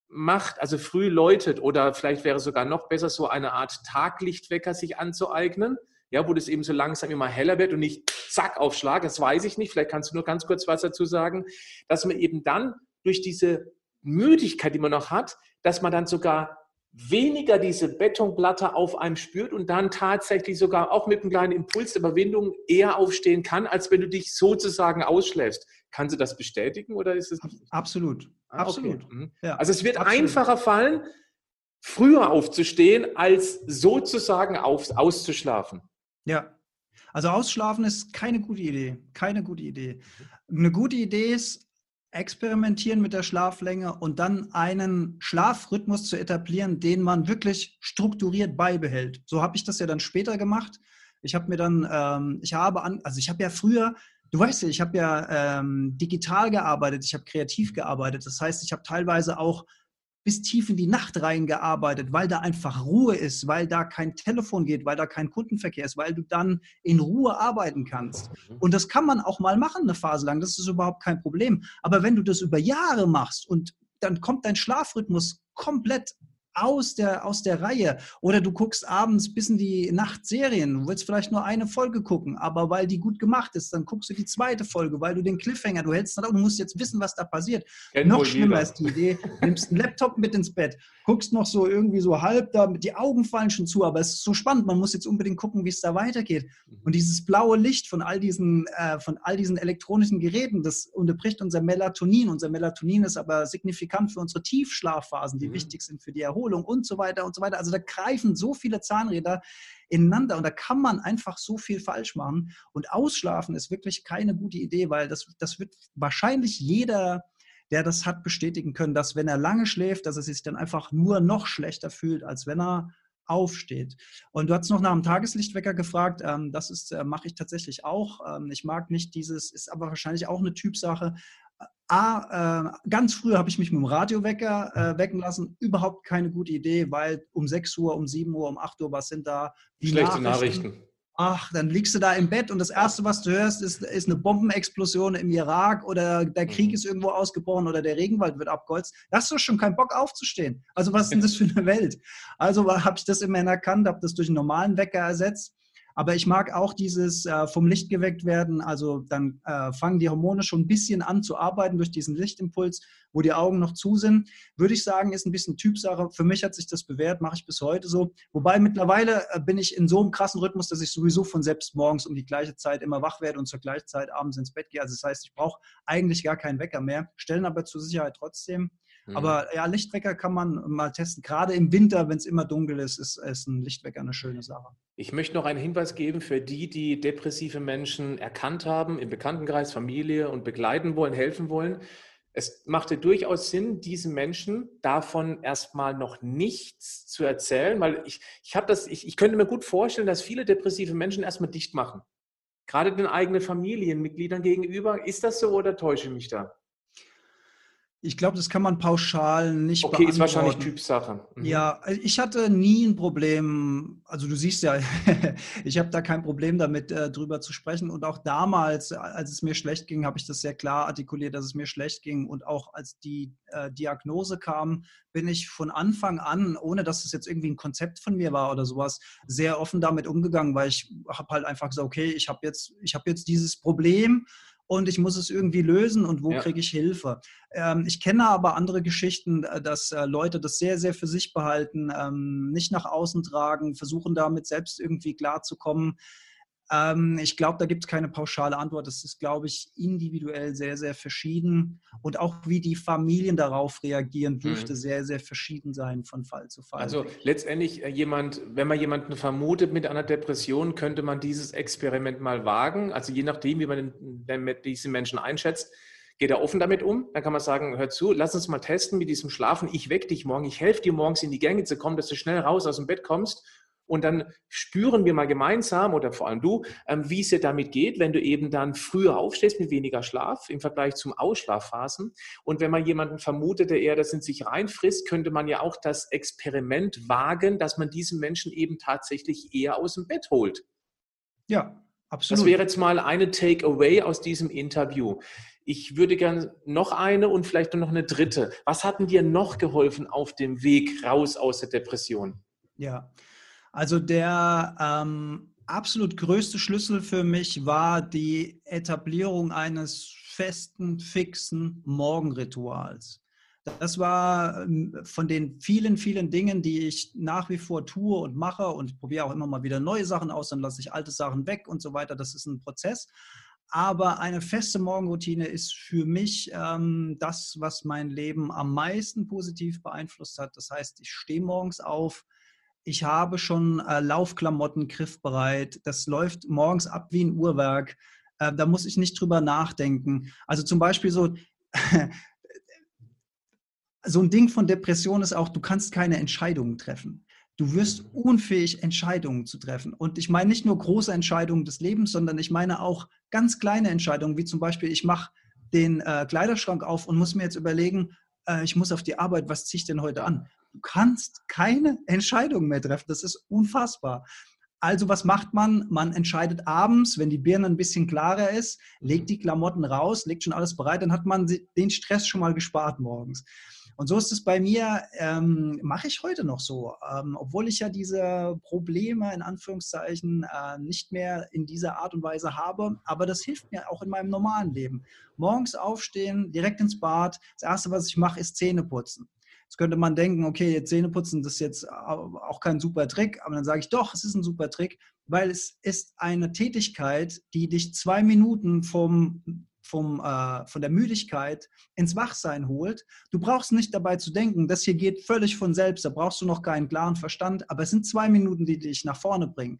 macht, also früh läutet oder vielleicht wäre sogar noch besser, so eine Art Taglichtwecker sich anzueignen, ja, wo das eben so langsam immer heller wird und nicht zack auf Schlag, das weiß ich nicht, vielleicht kannst du nur ganz kurz was dazu sagen, dass man eben dann durch diese Müdigkeit, die man noch hat, dass man dann sogar weniger diese Betonplatte auf einem spürt und dann tatsächlich sogar auch mit einem kleinen Impuls der Überwindung eher aufstehen kann, als wenn du dich sozusagen ausschläfst. Kannst du das bestätigen oder ist es Absolut. Ah, Absolut. Okay. Mhm. Ja, also es wird absolut. einfacher fallen, früher aufzustehen, als sozusagen auf, auszuschlafen. Ja. Also ausschlafen ist keine gute Idee. Keine gute Idee. Eine gute Idee ist, experimentieren mit der Schlaflänge und dann einen Schlafrhythmus zu etablieren, den man wirklich strukturiert beibehält. So habe ich das ja dann später gemacht. Ich habe mir dann, ähm, ich habe an, also ich habe ja früher, du weißt ja, ich habe ja ähm, digital gearbeitet, ich habe kreativ gearbeitet. Das heißt, ich habe teilweise auch bis tief in die Nacht reingearbeitet, weil da einfach Ruhe ist, weil da kein Telefon geht, weil da kein Kundenverkehr ist, weil du dann in Ruhe arbeiten kannst. Mhm. Und das kann man auch mal machen, eine Phase lang. Das ist überhaupt kein Problem. Aber wenn du das über Jahre machst und dann kommt dein Schlafrhythmus komplett aus der, aus der Reihe. Oder du guckst abends bis in die Nacht Serien. Du willst vielleicht nur eine Folge gucken, aber weil die gut gemacht ist, dann guckst du die zweite Folge, weil du den Cliffhanger, du hältst dann auch, du musst jetzt wissen, was da passiert. Kennt noch schlimmer jeder. ist die Idee, nimmst einen Laptop mit ins Bett, guckst noch so irgendwie so halb da, die Augen fallen schon zu, aber es ist so spannend, man muss jetzt unbedingt gucken, wie es da weitergeht. Mhm. Und dieses blaue Licht von all diesen, äh, von all diesen elektronischen Geräten, das unterbricht unser Melatonin. Unser Melatonin ist aber signifikant für unsere Tiefschlafphasen, die mhm. wichtig sind für die Erholung. Erholung und so weiter und so weiter. Also da greifen so viele Zahnräder ineinander und da kann man einfach so viel falsch machen. Und ausschlafen ist wirklich keine gute Idee, weil das, das wird wahrscheinlich jeder der das hat bestätigen können, dass wenn er lange schläft, dass er sich dann einfach nur noch schlechter fühlt, als wenn er aufsteht. Und du hast noch nach dem Tageslichtwecker gefragt. Ähm, das ist äh, mache ich tatsächlich auch. Ähm, ich mag nicht dieses, ist aber wahrscheinlich auch eine Typsache. A, äh, ganz früh habe ich mich mit dem Radiowecker äh, wecken lassen. Überhaupt keine gute Idee, weil um 6 Uhr, um 7 Uhr, um 8 Uhr, was sind da? Die Schlechte Nachrichten. Nachrichten. ach, dann liegst du da im Bett und das Erste, was du hörst, ist, ist eine Bombenexplosion im Irak oder der Krieg mhm. ist irgendwo ausgebrochen oder der Regenwald wird abgeholzt. Da hast du schon keinen Bock aufzustehen. Also was ist denn das für eine Welt? Also habe ich das immerhin erkannt, habe das durch einen normalen Wecker ersetzt aber ich mag auch dieses äh, vom Licht geweckt werden. Also dann äh, fangen die Hormone schon ein bisschen an zu arbeiten durch diesen Lichtimpuls, wo die Augen noch zu sind. Würde ich sagen, ist ein bisschen Typsache. Für mich hat sich das bewährt, mache ich bis heute so. Wobei mittlerweile äh, bin ich in so einem krassen Rhythmus, dass ich sowieso von selbst morgens um die gleiche Zeit immer wach werde und zur gleichen Zeit abends ins Bett gehe. Also das heißt, ich brauche eigentlich gar keinen Wecker mehr, stellen aber zur Sicherheit trotzdem. Mhm. Aber ja, Lichtwecker kann man mal testen. Gerade im Winter, wenn es immer dunkel ist, ist, ist ein Lichtwecker eine schöne Sache. Ich möchte noch einen Hinweis geben für die, die depressive Menschen erkannt haben, im Bekanntenkreis, Familie und begleiten wollen, helfen wollen. Es machte durchaus Sinn, diesen Menschen davon erstmal noch nichts zu erzählen, weil ich, ich habe das, ich, ich könnte mir gut vorstellen, dass viele depressive Menschen erstmal dicht machen. Gerade den eigenen Familienmitgliedern gegenüber. Ist das so oder täusche ich mich da? Ich glaube, das kann man pauschal nicht okay, beantworten. Okay, ist wahrscheinlich Typsache. Mhm. Ja, ich hatte nie ein Problem, also du siehst ja, ich habe da kein Problem damit, äh, drüber zu sprechen. Und auch damals, als es mir schlecht ging, habe ich das sehr klar artikuliert, dass es mir schlecht ging. Und auch als die äh, Diagnose kam, bin ich von Anfang an, ohne dass es jetzt irgendwie ein Konzept von mir war oder sowas, sehr offen damit umgegangen, weil ich habe halt einfach gesagt, okay, ich habe jetzt, ich habe jetzt dieses Problem und ich muss es irgendwie lösen und wo ja. kriege ich Hilfe. Ähm, ich kenne aber andere Geschichten, äh, dass äh, Leute das sehr, sehr für sich behalten, ähm, nicht nach außen tragen, versuchen damit selbst irgendwie klarzukommen. Ähm, ich glaube, da gibt es keine pauschale Antwort. Das ist, glaube ich, individuell sehr, sehr verschieden. Und auch wie die Familien darauf reagieren, dürfte mhm. sehr, sehr verschieden sein von Fall zu Fall. Also letztendlich äh, jemand, wenn man jemanden vermutet mit einer Depression, könnte man dieses Experiment mal wagen. Also je nachdem, wie man den, diesen Menschen einschätzt, geht er offen damit um. Dann kann man sagen, hör zu, lass uns mal testen mit diesem Schlafen. Ich weck dich morgen, ich helfe dir morgens in die Gänge zu kommen, dass du schnell raus aus dem Bett kommst und dann spüren wir mal gemeinsam oder vor allem du, ähm, wie es dir damit geht, wenn du eben dann früher aufstehst mit weniger Schlaf im Vergleich zum Ausschlafphasen. Und wenn man jemanden vermutet, der eher das in sich reinfrisst, könnte man ja auch das Experiment wagen, dass man diesen Menschen eben tatsächlich eher aus dem Bett holt. Ja, absolut. Das wäre jetzt mal eine Takeaway aus diesem Interview. Ich würde gerne noch eine und vielleicht noch eine dritte. Was hat denn dir noch geholfen auf dem Weg raus aus der Depression? Ja, also der ähm, absolut größte Schlüssel für mich war die Etablierung eines festen, fixen Morgenrituals. Das war ähm, von den vielen, vielen Dingen, die ich nach wie vor tue und mache und probiere auch immer mal wieder neue Sachen aus, dann lasse ich alte Sachen weg und so weiter. Das ist ein Prozess. Aber eine feste Morgenroutine ist für mich ähm, das, was mein Leben am meisten positiv beeinflusst hat. Das heißt, ich stehe morgens auf, ich habe schon äh, Laufklamotten griffbereit. Das läuft morgens ab wie ein Uhrwerk. Äh, da muss ich nicht drüber nachdenken. Also zum Beispiel so, so ein Ding von Depression ist auch, du kannst keine Entscheidungen treffen. Du wirst unfähig, Entscheidungen zu treffen. Und ich meine nicht nur große Entscheidungen des Lebens, sondern ich meine auch ganz kleine Entscheidungen, wie zum Beispiel, ich mache den äh, Kleiderschrank auf und muss mir jetzt überlegen, äh, ich muss auf die Arbeit, was ziehe ich denn heute an? Du kannst keine Entscheidung mehr treffen. Das ist unfassbar. Also was macht man? Man entscheidet abends, wenn die Birne ein bisschen klarer ist, legt die Klamotten raus, legt schon alles bereit, dann hat man den Stress schon mal gespart morgens. Und so ist es bei mir, ähm, mache ich heute noch so, ähm, obwohl ich ja diese Probleme in Anführungszeichen äh, nicht mehr in dieser Art und Weise habe, aber das hilft mir auch in meinem normalen Leben. Morgens aufstehen, direkt ins Bad, das Erste, was ich mache, ist Zähne putzen. Jetzt könnte man denken, okay, Zähne putzen, das ist jetzt auch kein super Trick, aber dann sage ich doch, es ist ein super Trick, weil es ist eine Tätigkeit, die dich zwei Minuten vom, vom, äh, von der Müdigkeit ins Wachsein holt. Du brauchst nicht dabei zu denken, das hier geht völlig von selbst, da brauchst du noch keinen klaren Verstand, aber es sind zwei Minuten, die dich nach vorne bringen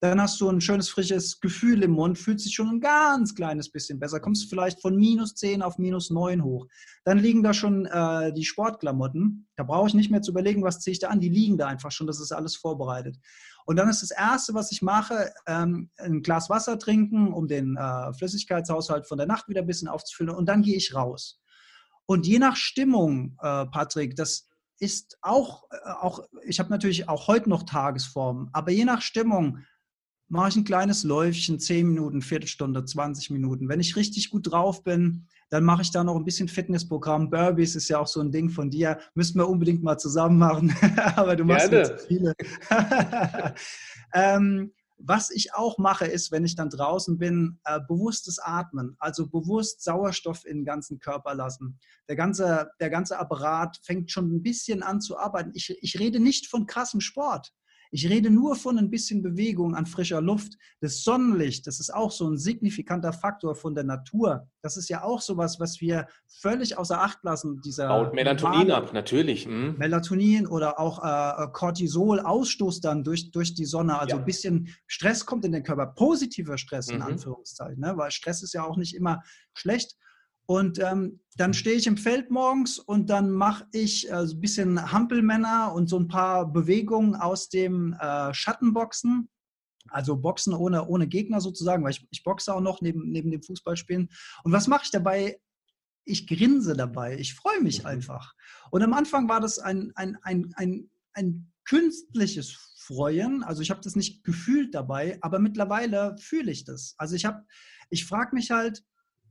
dann hast du ein schönes, frisches Gefühl im Mund, fühlt sich schon ein ganz kleines bisschen besser, kommst vielleicht von minus 10 auf minus 9 hoch. Dann liegen da schon äh, die Sportklamotten. Da brauche ich nicht mehr zu überlegen, was ziehe ich da an. Die liegen da einfach schon, das ist alles vorbereitet. Und dann ist das Erste, was ich mache, ähm, ein Glas Wasser trinken, um den äh, Flüssigkeitshaushalt von der Nacht wieder ein bisschen aufzufüllen. Und dann gehe ich raus. Und je nach Stimmung, äh, Patrick, das ist auch, äh, auch ich habe natürlich auch heute noch Tagesformen, aber je nach Stimmung mache ich ein kleines Läufchen, 10 Minuten, Viertelstunde, 20 Minuten. Wenn ich richtig gut drauf bin, dann mache ich da noch ein bisschen Fitnessprogramm. Burpees ist ja auch so ein Ding von dir. Müssten wir unbedingt mal zusammen machen. Aber du machst Gerne. zu viele. ähm, was ich auch mache, ist, wenn ich dann draußen bin, äh, bewusstes Atmen, also bewusst Sauerstoff in den ganzen Körper lassen. Der ganze, der ganze Apparat fängt schon ein bisschen an zu arbeiten. Ich, ich rede nicht von krassem Sport. Ich rede nur von ein bisschen Bewegung an frischer Luft. Das Sonnenlicht, das ist auch so ein signifikanter Faktor von der Natur. Das ist ja auch sowas, was wir völlig außer Acht lassen. Dieser Baut Melatonin ab, natürlich. Mhm. Melatonin oder auch äh, Cortisol, Ausstoß dann durch, durch die Sonne. Also ja. ein bisschen Stress kommt in den Körper. Positiver Stress in mhm. Anführungszeichen, ne? weil Stress ist ja auch nicht immer schlecht. Und ähm, dann stehe ich im Feld morgens und dann mache ich äh, so ein bisschen Hampelmänner und so ein paar Bewegungen aus dem äh, Schattenboxen. Also Boxen ohne, ohne Gegner sozusagen, weil ich, ich boxe auch noch neben, neben dem Fußballspielen. Und was mache ich dabei? Ich grinse dabei. Ich freue mich mhm. einfach. Und am Anfang war das ein, ein, ein, ein, ein künstliches Freuen. Also ich habe das nicht gefühlt dabei, aber mittlerweile fühle ich das. Also ich habe, ich frage mich halt,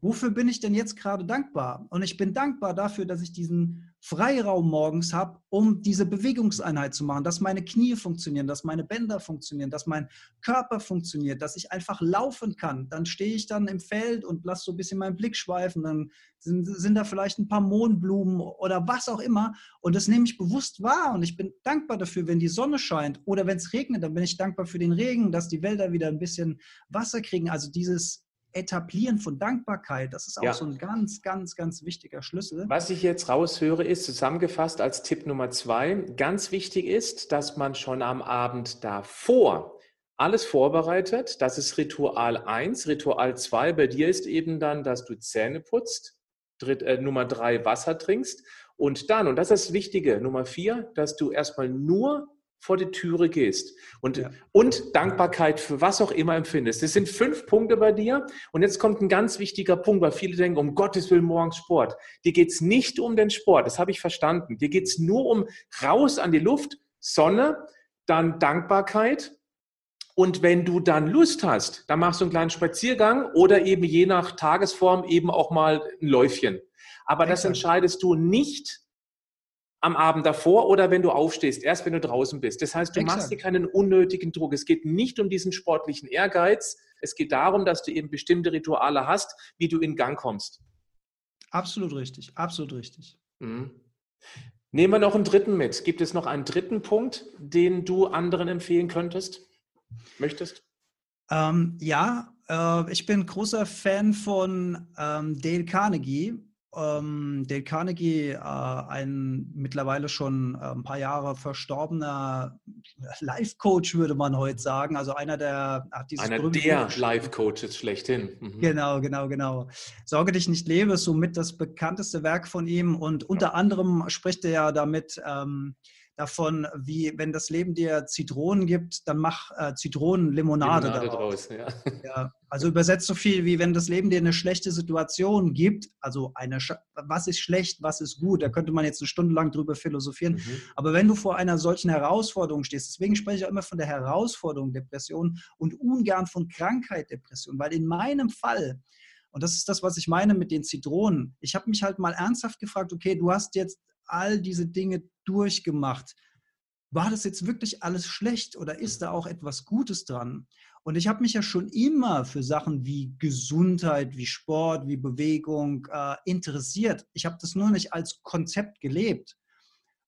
wofür bin ich denn jetzt gerade dankbar? Und ich bin dankbar dafür, dass ich diesen Freiraum morgens habe, um diese Bewegungseinheit zu machen, dass meine Knie funktionieren, dass meine Bänder funktionieren, dass mein Körper funktioniert, dass ich einfach laufen kann. Dann stehe ich dann im Feld und lasse so ein bisschen meinen Blick schweifen. Dann sind, sind da vielleicht ein paar Mohnblumen oder was auch immer. Und das nehme ich bewusst wahr. Und ich bin dankbar dafür, wenn die Sonne scheint oder wenn es regnet, dann bin ich dankbar für den Regen, dass die Wälder wieder ein bisschen Wasser kriegen. Also dieses Etablieren von Dankbarkeit, das ist auch ja. so ein ganz, ganz, ganz wichtiger Schlüssel. Was ich jetzt raushöre, ist zusammengefasst als Tipp Nummer zwei, ganz wichtig ist, dass man schon am Abend davor alles vorbereitet. Das ist Ritual 1. Ritual 2 bei dir ist eben dann, dass du Zähne putzt. Dritt, äh, Nummer 3 Wasser trinkst. Und dann, und das ist das Wichtige, Nummer 4, dass du erstmal nur vor die Türe gehst und, ja. und Dankbarkeit für was auch immer empfindest. Das sind fünf Punkte bei dir. Und jetzt kommt ein ganz wichtiger Punkt, weil viele denken, um Gottes Willen morgens Sport. Dir geht es nicht um den Sport, das habe ich verstanden. Dir geht es nur um raus an die Luft, Sonne, dann Dankbarkeit. Und wenn du dann Lust hast, dann machst du einen kleinen Spaziergang oder eben je nach Tagesform eben auch mal ein Läufchen. Aber das entscheidest du nicht am Abend davor oder wenn du aufstehst, erst wenn du draußen bist. Das heißt, du Exakt. machst dir keinen unnötigen Druck. Es geht nicht um diesen sportlichen Ehrgeiz. Es geht darum, dass du eben bestimmte Rituale hast, wie du in Gang kommst. Absolut richtig, absolut richtig. Mhm. Nehmen wir noch einen dritten mit. Gibt es noch einen dritten Punkt, den du anderen empfehlen könntest, möchtest? Ähm, ja, äh, ich bin großer Fan von ähm, Dale Carnegie ähm, Dale Carnegie, äh, ein mittlerweile schon äh, ein paar Jahre verstorbener Life-Coach, würde man heute sagen. Also einer der, ach, einer der Life-Coaches schlechthin. Mhm. Genau, genau, genau. Sorge dich nicht lebe ist somit das bekannteste Werk von ihm und unter anderem spricht er ja damit, ähm, davon, wie wenn das Leben dir Zitronen gibt, dann mach äh, Zitronenlimonade Limonade draus. Ja. ja. Also übersetzt so viel wie wenn das Leben dir eine schlechte Situation gibt, also eine was ist schlecht, was ist gut, da könnte man jetzt eine Stunde lang drüber philosophieren. Mhm. Aber wenn du vor einer solchen Herausforderung stehst, deswegen spreche ich auch immer von der Herausforderung Depression und ungern von Krankheit Depression, weil in meinem Fall und das ist das, was ich meine mit den Zitronen. Ich habe mich halt mal ernsthaft gefragt, okay, du hast jetzt all diese Dinge durchgemacht. War das jetzt wirklich alles schlecht oder ist da auch etwas Gutes dran? Und ich habe mich ja schon immer für Sachen wie Gesundheit, wie Sport, wie Bewegung äh, interessiert. Ich habe das nur nicht als Konzept gelebt.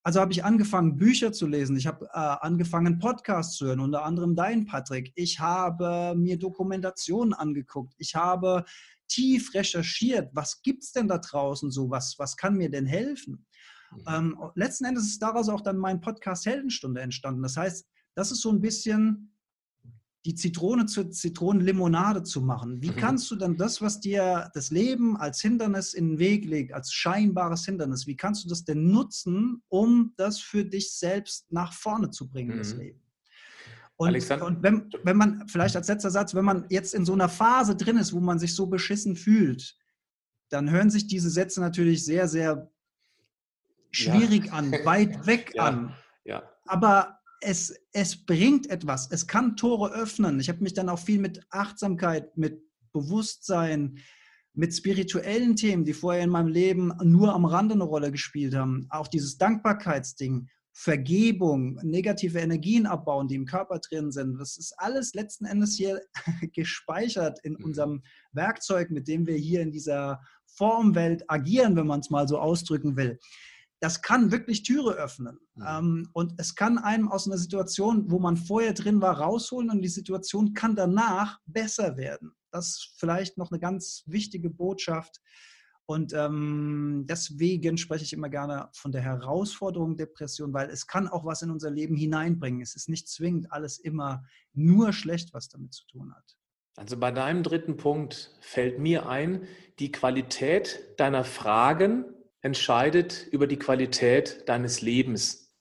Also habe ich angefangen, Bücher zu lesen. Ich habe äh, angefangen, Podcasts zu hören, unter anderem dein, Patrick. Ich habe mir Dokumentationen angeguckt. Ich habe tief recherchiert. Was gibt es denn da draußen so? Was, was kann mir denn helfen? Mhm. Ähm, letzten Endes ist daraus auch dann mein Podcast Heldenstunde entstanden. Das heißt, das ist so ein bisschen die Zitrone zur Zitronenlimonade zu machen. Wie mhm. kannst du dann das, was dir das Leben als Hindernis in den Weg legt, als scheinbares Hindernis, wie kannst du das denn nutzen, um das für dich selbst nach vorne zu bringen, mhm. das Leben? Und, und wenn, wenn, man, vielleicht als letzter Satz, wenn man jetzt in so einer Phase drin ist, wo man sich so beschissen fühlt, dann hören sich diese Sätze natürlich sehr, sehr schwierig ja. an, weit weg ja. an. Ja. Aber es, es bringt etwas. Es kann Tore öffnen. Ich habe mich dann auch viel mit Achtsamkeit, mit Bewusstsein, mit spirituellen Themen, die vorher in meinem Leben nur am Rande eine Rolle gespielt haben, auch dieses Dankbarkeitsding, Vergebung, negative Energien abbauen, die im Körper drin sind. Das ist alles letzten Endes hier gespeichert in mhm. unserem Werkzeug, mit dem wir hier in dieser Formwelt agieren, wenn man es mal so ausdrücken will. Das kann wirklich Türe öffnen. Mhm. Ähm, und es kann einem aus einer Situation, wo man vorher drin war, rausholen und die Situation kann danach besser werden. Das ist vielleicht noch eine ganz wichtige Botschaft. Und ähm, deswegen spreche ich immer gerne von der Herausforderung Depression, weil es kann auch was in unser Leben hineinbringen. Es ist nicht zwingend alles immer nur schlecht, was damit zu tun hat. Also bei deinem dritten Punkt fällt mir ein, die Qualität deiner Fragen entscheidet über die Qualität deines Lebens.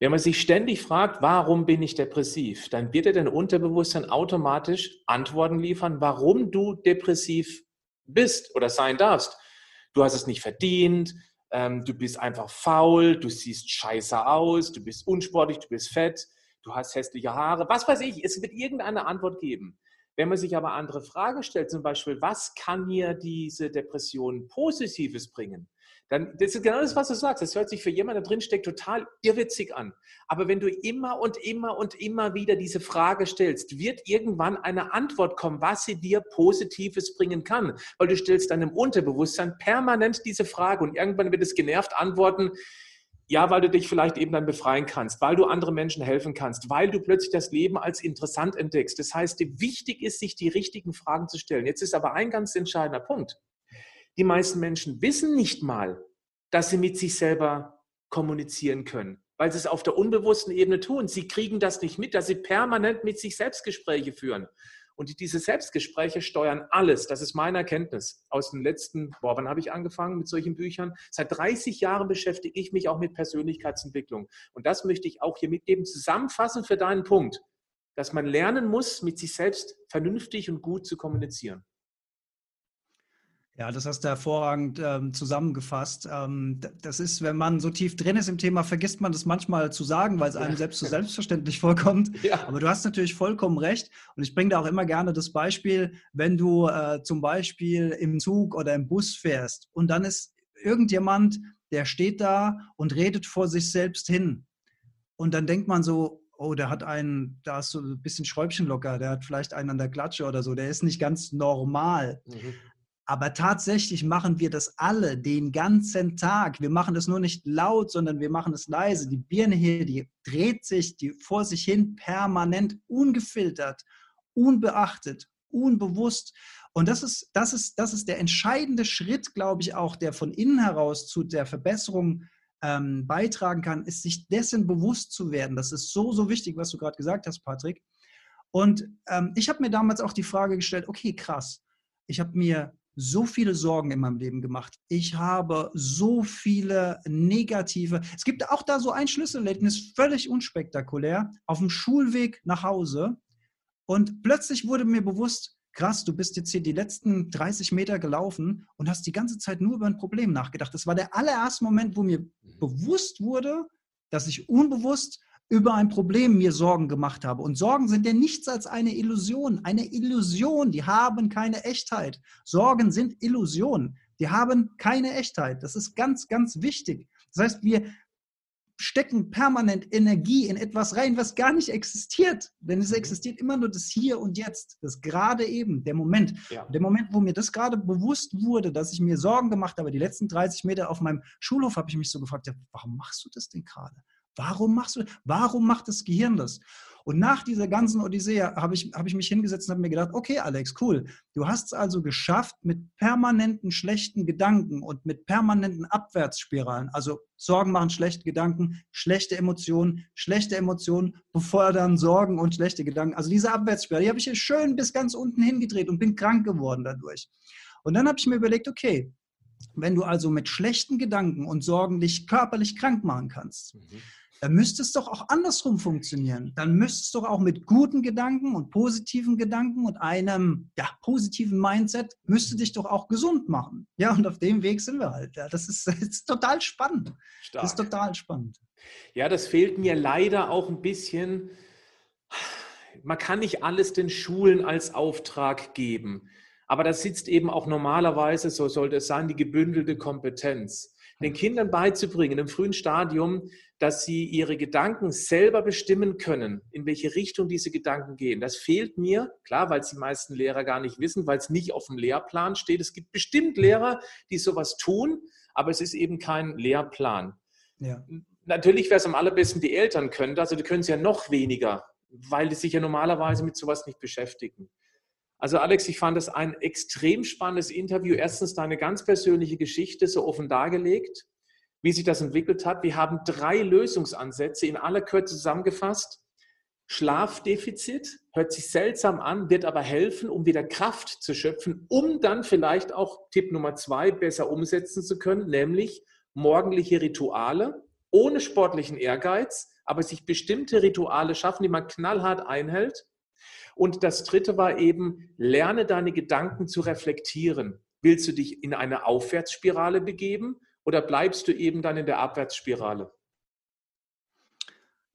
Wenn man sich ständig fragt, warum bin ich depressiv, dann wird dir dein Unterbewusstsein automatisch Antworten liefern, warum du depressiv bist oder sein darfst. Du hast es nicht verdient, ähm, du bist einfach faul, du siehst scheiße aus, du bist unsportlich, du bist fett, du hast hässliche Haare, was weiß ich. Es wird irgendeine Antwort geben. Wenn man sich aber andere Fragen stellt, zum Beispiel, was kann mir diese Depression Positives bringen? Dann, das ist genau das, was du sagst. Das hört sich für jemanden, der drinsteckt, total irrwitzig an. Aber wenn du immer und immer und immer wieder diese Frage stellst, wird irgendwann eine Antwort kommen, was sie dir Positives bringen kann. Weil du stellst deinem Unterbewusstsein permanent diese Frage und irgendwann wird es genervt antworten, ja, weil du dich vielleicht eben dann befreien kannst, weil du anderen Menschen helfen kannst, weil du plötzlich das Leben als interessant entdeckst. Das heißt, wichtig ist, sich die richtigen Fragen zu stellen. Jetzt ist aber ein ganz entscheidender Punkt. Die meisten Menschen wissen nicht mal, dass sie mit sich selber kommunizieren können, weil sie es auf der unbewussten Ebene tun. Sie kriegen das nicht mit, dass sie permanent mit sich selbst Gespräche führen. Und diese Selbstgespräche steuern alles. Das ist meine Erkenntnis aus den letzten, boah, wann habe ich angefangen mit solchen Büchern? Seit 30 Jahren beschäftige ich mich auch mit Persönlichkeitsentwicklung. Und das möchte ich auch hier mitgeben, zusammenfassen für deinen Punkt, dass man lernen muss, mit sich selbst vernünftig und gut zu kommunizieren. Ja, das hast du hervorragend ähm, zusammengefasst. Ähm, das ist, wenn man so tief drin ist im Thema, vergisst man das manchmal zu sagen, weil es einem selbst so selbstverständlich vorkommt. Ja. Aber du hast natürlich vollkommen recht. Und ich bringe da auch immer gerne das Beispiel, wenn du äh, zum Beispiel im Zug oder im Bus fährst und dann ist irgendjemand, der steht da und redet vor sich selbst hin. Und dann denkt man so, oh, der hat einen, da ist so ein bisschen Schräubchen locker, der hat vielleicht einen an der Klatsche oder so, der ist nicht ganz normal. Mhm. Aber tatsächlich machen wir das alle den ganzen Tag. Wir machen das nur nicht laut, sondern wir machen es leise. Die Birne hier, die dreht sich die vor sich hin permanent, ungefiltert, unbeachtet, unbewusst. Und das ist, das ist, das ist der entscheidende Schritt, glaube ich, auch, der von innen heraus zu der Verbesserung ähm, beitragen kann, ist sich dessen bewusst zu werden. Das ist so, so wichtig, was du gerade gesagt hast, Patrick. Und ähm, ich habe mir damals auch die Frage gestellt, okay, krass. Ich habe mir so viele Sorgen in meinem Leben gemacht. Ich habe so viele negative. Es gibt auch da so ein Schlüsselerlebnis, völlig unspektakulär, auf dem Schulweg nach Hause. Und plötzlich wurde mir bewusst, krass, du bist jetzt hier die letzten 30 Meter gelaufen und hast die ganze Zeit nur über ein Problem nachgedacht. Das war der allererste Moment, wo mir mhm. bewusst wurde, dass ich unbewusst über ein Problem mir Sorgen gemacht habe. Und Sorgen sind ja nichts als eine Illusion. Eine Illusion, die haben keine Echtheit. Sorgen sind Illusionen, die haben keine Echtheit. Das ist ganz, ganz wichtig. Das heißt, wir stecken permanent Energie in etwas rein, was gar nicht existiert. Denn es mhm. existiert immer nur das Hier und Jetzt, das gerade eben, der Moment. Ja. Der Moment, wo mir das gerade bewusst wurde, dass ich mir Sorgen gemacht habe, die letzten 30 Meter auf meinem Schulhof, habe ich mich so gefragt, ja, warum machst du das denn gerade? Warum machst du, warum macht das Gehirn das? Und nach dieser ganzen Odyssee habe ich, habe ich mich hingesetzt und habe mir gedacht, okay, Alex, cool. Du hast es also geschafft, mit permanenten schlechten Gedanken und mit permanenten Abwärtsspiralen, also Sorgen machen schlechte Gedanken, schlechte Emotionen, schlechte Emotionen befördern Sorgen und schlechte Gedanken. Also diese Abwärtsspirale, die habe ich hier schön bis ganz unten hingedreht und bin krank geworden dadurch. Und dann habe ich mir überlegt, okay, wenn du also mit schlechten Gedanken und Sorgen dich körperlich krank machen kannst, mhm dann müsste es doch auch andersrum funktionieren. Dann müsste es doch auch mit guten Gedanken und positiven Gedanken und einem ja, positiven Mindset, müsste dich doch auch gesund machen. Ja, und auf dem Weg sind wir halt. Ja, das, ist, das ist total spannend. Stark. Das ist total spannend. Ja, das fehlt mir leider auch ein bisschen. Man kann nicht alles den Schulen als Auftrag geben. Aber das sitzt eben auch normalerweise, so sollte es sein, die gebündelte Kompetenz den Kindern beizubringen im frühen Stadium, dass sie ihre Gedanken selber bestimmen können, in welche Richtung diese Gedanken gehen. Das fehlt mir, klar, weil es die meisten Lehrer gar nicht wissen, weil es nicht auf dem Lehrplan steht. Es gibt bestimmt Lehrer, die sowas tun, aber es ist eben kein Lehrplan. Ja. Natürlich wäre es am allerbesten, die Eltern können das, also die können es ja noch weniger, weil die sich ja normalerweise mit sowas nicht beschäftigen. Also Alex, ich fand das ein extrem spannendes Interview. Erstens deine ganz persönliche Geschichte so offen dargelegt, wie sich das entwickelt hat. Wir haben drei Lösungsansätze in aller Kürze zusammengefasst. Schlafdefizit hört sich seltsam an, wird aber helfen, um wieder Kraft zu schöpfen, um dann vielleicht auch Tipp Nummer zwei besser umsetzen zu können, nämlich morgendliche Rituale ohne sportlichen Ehrgeiz, aber sich bestimmte Rituale schaffen, die man knallhart einhält und das dritte war eben, lerne deine Gedanken zu reflektieren. Willst du dich in eine Aufwärtsspirale begeben oder bleibst du eben dann in der Abwärtsspirale?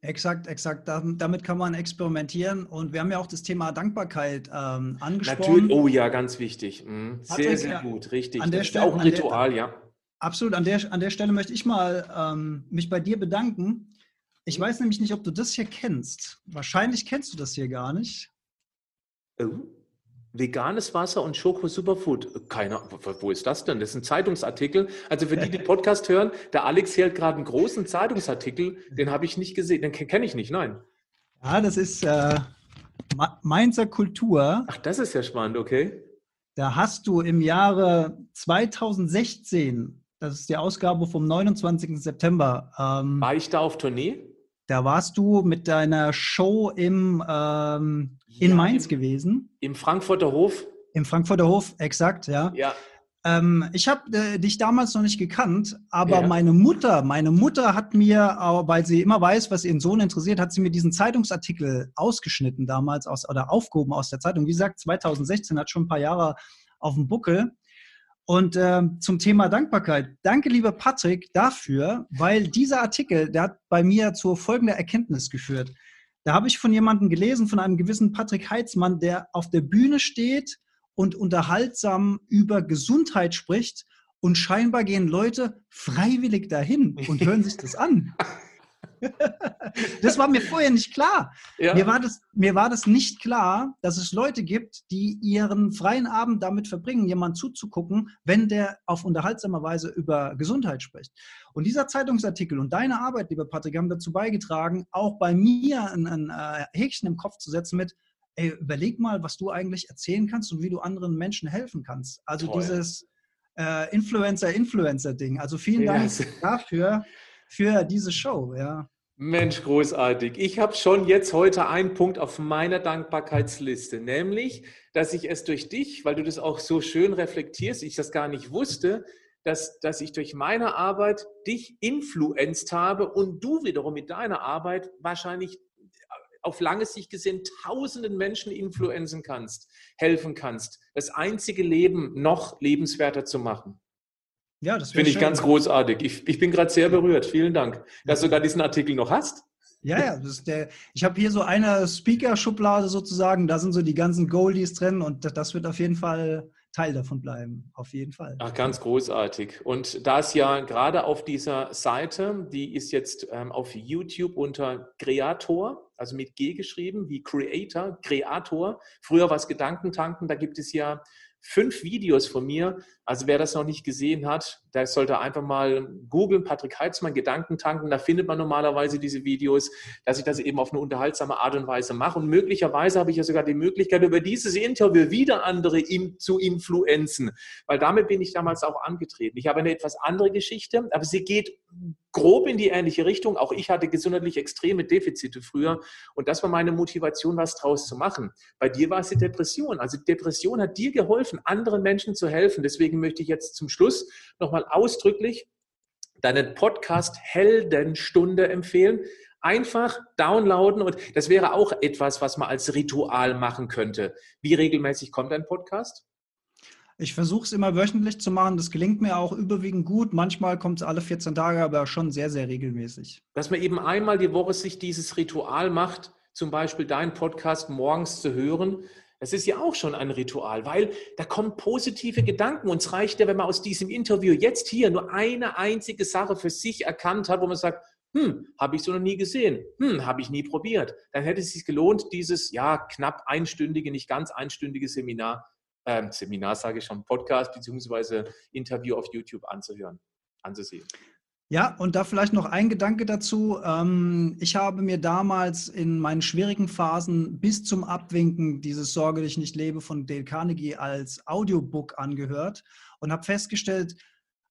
Exakt, exakt. Damit kann man experimentieren. Und wir haben ja auch das Thema Dankbarkeit ähm, angesprochen. Natürlich, oh ja, ganz wichtig. Mhm. Sehr, sehr gut, richtig. An der Stelle, auch ein Ritual, der, ja. Absolut. An der, an der Stelle möchte ich mal ähm, mich bei dir bedanken. Ich mhm. weiß nämlich nicht, ob du das hier kennst. Wahrscheinlich kennst du das hier gar nicht. Oh, veganes Wasser und Schoko Superfood. Keiner, wo ist das denn? Das ist ein Zeitungsartikel. Also für die, die Podcast hören, der Alex hält gerade einen großen Zeitungsartikel, den habe ich nicht gesehen, den kenne ich nicht, nein. Ja, das ist äh, Mainzer Kultur. Ach, das ist ja spannend, okay. Da hast du im Jahre 2016, das ist die Ausgabe vom 29. September. Ähm, War ich da auf Tournee? Da warst du mit deiner Show im, ähm, in ja, Mainz im, gewesen. Im Frankfurter Hof. Im Frankfurter Hof, exakt, ja. Ja. Ähm, ich habe äh, dich damals noch nicht gekannt, aber ja. meine Mutter, meine Mutter hat mir, weil sie immer weiß, was ihren Sohn interessiert, hat sie mir diesen Zeitungsartikel ausgeschnitten damals aus oder aufgehoben aus der Zeitung. Wie gesagt, 2016 hat schon ein paar Jahre auf dem Buckel. Und äh, zum Thema Dankbarkeit. Danke, lieber Patrick, dafür, weil dieser Artikel, der hat bei mir zu folgender Erkenntnis geführt. Da habe ich von jemandem gelesen, von einem gewissen Patrick Heitzmann, der auf der Bühne steht und unterhaltsam über Gesundheit spricht. Und scheinbar gehen Leute freiwillig dahin und hören sich das an. das war mir vorher nicht klar. Ja. Mir, war das, mir war das nicht klar, dass es Leute gibt, die ihren freien Abend damit verbringen, jemand zuzugucken, wenn der auf unterhaltsame Weise über Gesundheit spricht. Und dieser Zeitungsartikel und deine Arbeit, lieber Patrick, haben dazu beigetragen, auch bei mir ein, ein äh, Häkchen im Kopf zu setzen mit, ey, überleg mal, was du eigentlich erzählen kannst und wie du anderen Menschen helfen kannst. Also Toll. dieses äh, Influencer-Influencer-Ding. Also vielen Dank yes. dafür für diese Show, ja. Mensch, großartig. Ich habe schon jetzt heute einen Punkt auf meiner Dankbarkeitsliste, nämlich, dass ich es durch dich, weil du das auch so schön reflektierst, ich das gar nicht wusste, dass, dass ich durch meine Arbeit dich influenzt habe und du wiederum mit deiner Arbeit wahrscheinlich auf lange Sicht gesehen tausenden Menschen influenzen kannst, helfen kannst, das einzige Leben noch lebenswerter zu machen. Ja, das finde ich ganz großartig. Ich, ich bin gerade sehr berührt. Vielen Dank, dass du sogar diesen Artikel noch hast. Ja, ja, der, ich habe hier so eine Speaker-Schublade sozusagen, da sind so die ganzen Goldies drin und das wird auf jeden Fall Teil davon bleiben, auf jeden Fall. Ach, ganz großartig. Und da ist ja gerade auf dieser Seite, die ist jetzt ähm, auf YouTube unter Creator, also mit G geschrieben, wie Creator, Creator. Früher war es Gedankentanken, da gibt es ja fünf Videos von mir. Also wer das noch nicht gesehen hat, der sollte einfach mal googeln, Patrick Heitzmann, Gedanken tanken. Da findet man normalerweise diese Videos, dass ich das eben auf eine unterhaltsame Art und Weise mache. Und möglicherweise habe ich ja sogar die Möglichkeit, über dieses Interview wieder andere zu influenzen. Weil damit bin ich damals auch angetreten. Ich habe eine etwas andere Geschichte, aber sie geht grob in die ähnliche Richtung. Auch ich hatte gesundheitlich extreme Defizite früher und das war meine Motivation, was draus zu machen. Bei dir war es die Depression. Also Depression hat dir geholfen, anderen Menschen zu helfen. Deswegen möchte ich jetzt zum Schluss nochmal ausdrücklich deinen Podcast Heldenstunde empfehlen. Einfach downloaden und das wäre auch etwas, was man als Ritual machen könnte. Wie regelmäßig kommt dein Podcast? Ich versuche es immer wöchentlich zu machen. Das gelingt mir auch überwiegend gut. Manchmal kommt es alle 14 Tage, aber schon sehr, sehr regelmäßig. Dass man eben einmal die Woche sich dieses Ritual macht, zum Beispiel deinen Podcast morgens zu hören, das ist ja auch schon ein Ritual, weil da kommen positive Gedanken. Uns reicht ja, wenn man aus diesem Interview jetzt hier nur eine einzige Sache für sich erkannt hat, wo man sagt, hm, habe ich so noch nie gesehen, hm, habe ich nie probiert. Dann hätte es sich gelohnt, dieses ja knapp einstündige, nicht ganz einstündige Seminar, äh, Seminar sage ich schon, Podcast beziehungsweise Interview auf YouTube anzuhören, anzusehen. Ja, und da vielleicht noch ein Gedanke dazu. Ähm, ich habe mir damals in meinen schwierigen Phasen bis zum Abwinken dieses Sorge, dass ich nicht lebe von Dale Carnegie als Audiobook angehört und habe festgestellt,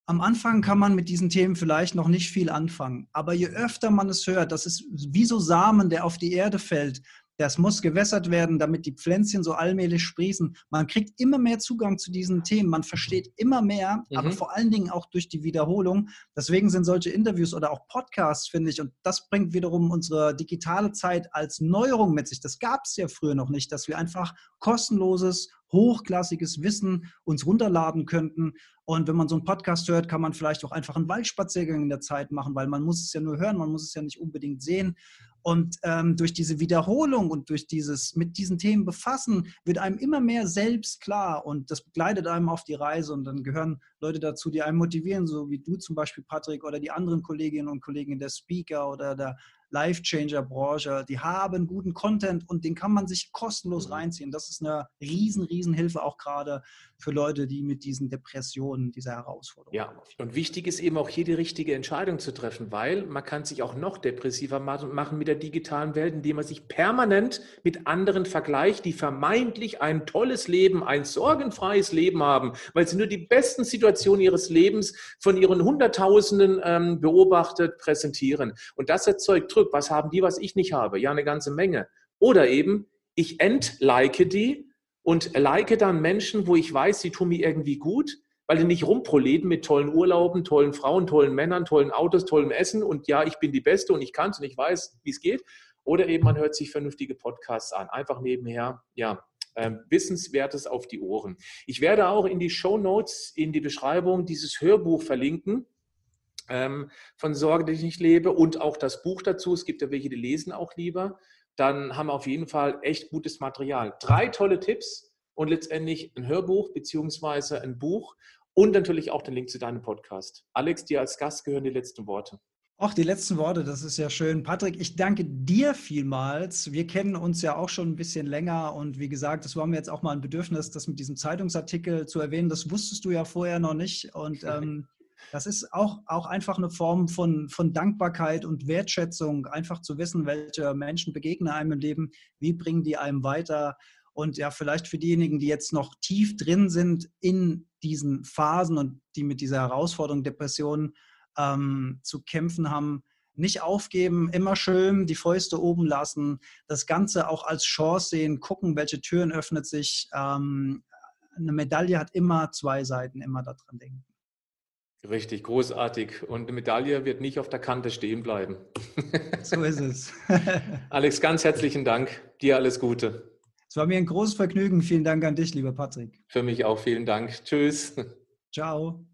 am Anfang kann man mit diesen Themen vielleicht noch nicht viel anfangen, aber je öfter man es hört, das ist wie so Samen, der auf die Erde fällt, das muss gewässert werden, damit die Pflänzchen so allmählich sprießen. Man kriegt immer mehr Zugang zu diesen Themen, man versteht immer mehr, mhm. aber vor allen Dingen auch durch die Wiederholung. Deswegen sind solche Interviews oder auch Podcasts, finde ich, und das bringt wiederum unsere digitale Zeit als Neuerung mit sich. Das gab es ja früher noch nicht, dass wir einfach kostenloses, hochklassiges Wissen uns runterladen könnten. Und wenn man so einen Podcast hört, kann man vielleicht auch einfach einen Waldspaziergang in der Zeit machen, weil man muss es ja nur hören, man muss es ja nicht unbedingt sehen. Und ähm, durch diese Wiederholung und durch dieses mit diesen Themen befassen, wird einem immer mehr selbst klar und das begleitet einem auf die Reise und dann gehören Leute dazu, die einen motivieren, so wie du zum Beispiel, Patrick, oder die anderen Kolleginnen und Kollegen der Speaker oder der Life-Changer-Branche, die haben guten Content und den kann man sich kostenlos mhm. reinziehen. Das ist eine riesen, riesen Hilfe auch gerade für Leute, die mit diesen Depressionen, dieser Herausforderung Ja, und wichtig ist eben auch hier die richtige Entscheidung zu treffen, weil man kann sich auch noch depressiver machen mit der digitalen Welt, indem man sich permanent mit anderen vergleicht, die vermeintlich ein tolles Leben, ein sorgenfreies Leben haben, weil sie nur die besten Situationen ihres Lebens von ihren Hunderttausenden ähm, beobachtet präsentieren. Und das erzeugt Druck. Was haben die, was ich nicht habe? Ja, eine ganze Menge. Oder eben, ich entlike die und like dann Menschen, wo ich weiß, sie tun mir irgendwie gut, weil die nicht rumproleten mit tollen Urlauben, tollen Frauen, tollen Männern, tollen Autos, tollem Essen und ja, ich bin die Beste und ich kann es und ich weiß, wie es geht. Oder eben man hört sich vernünftige Podcasts an, einfach nebenher, ja, äh, Wissenswertes auf die Ohren. Ich werde auch in die Show Notes, in die Beschreibung dieses Hörbuch verlinken ähm, von Sorge, die ich nicht lebe und auch das Buch dazu. Es gibt ja welche, die lesen auch lieber. Dann haben wir auf jeden Fall echt gutes Material. Drei tolle Tipps und letztendlich ein Hörbuch beziehungsweise ein Buch und natürlich auch den Link zu deinem Podcast. Alex, dir als Gast gehören die letzten Worte. Ach, die letzten Worte, das ist ja schön. Patrick, ich danke dir vielmals. Wir kennen uns ja auch schon ein bisschen länger und wie gesagt, das war mir jetzt auch mal ein Bedürfnis, das mit diesem Zeitungsartikel zu erwähnen. Das wusstest du ja vorher noch nicht und ähm, das ist auch, auch einfach eine Form von, von Dankbarkeit und Wertschätzung, einfach zu wissen, welche Menschen begegnen einem im Leben, wie bringen die einem weiter. Und ja, vielleicht für diejenigen, die jetzt noch tief drin sind in diesen Phasen und die mit dieser Herausforderung Depression ähm, zu kämpfen haben, nicht aufgeben, immer schön die Fäuste oben lassen, das Ganze auch als Chance sehen, gucken, welche Türen öffnet sich. Ähm, eine Medaille hat immer zwei Seiten, immer daran denken. Richtig, großartig. Und eine Medaille wird nicht auf der Kante stehen bleiben. So ist es. Alex, ganz herzlichen Dank. Dir alles Gute. Es war mir ein großes Vergnügen. Vielen Dank an dich, lieber Patrick. Für mich auch vielen Dank. Tschüss. Ciao.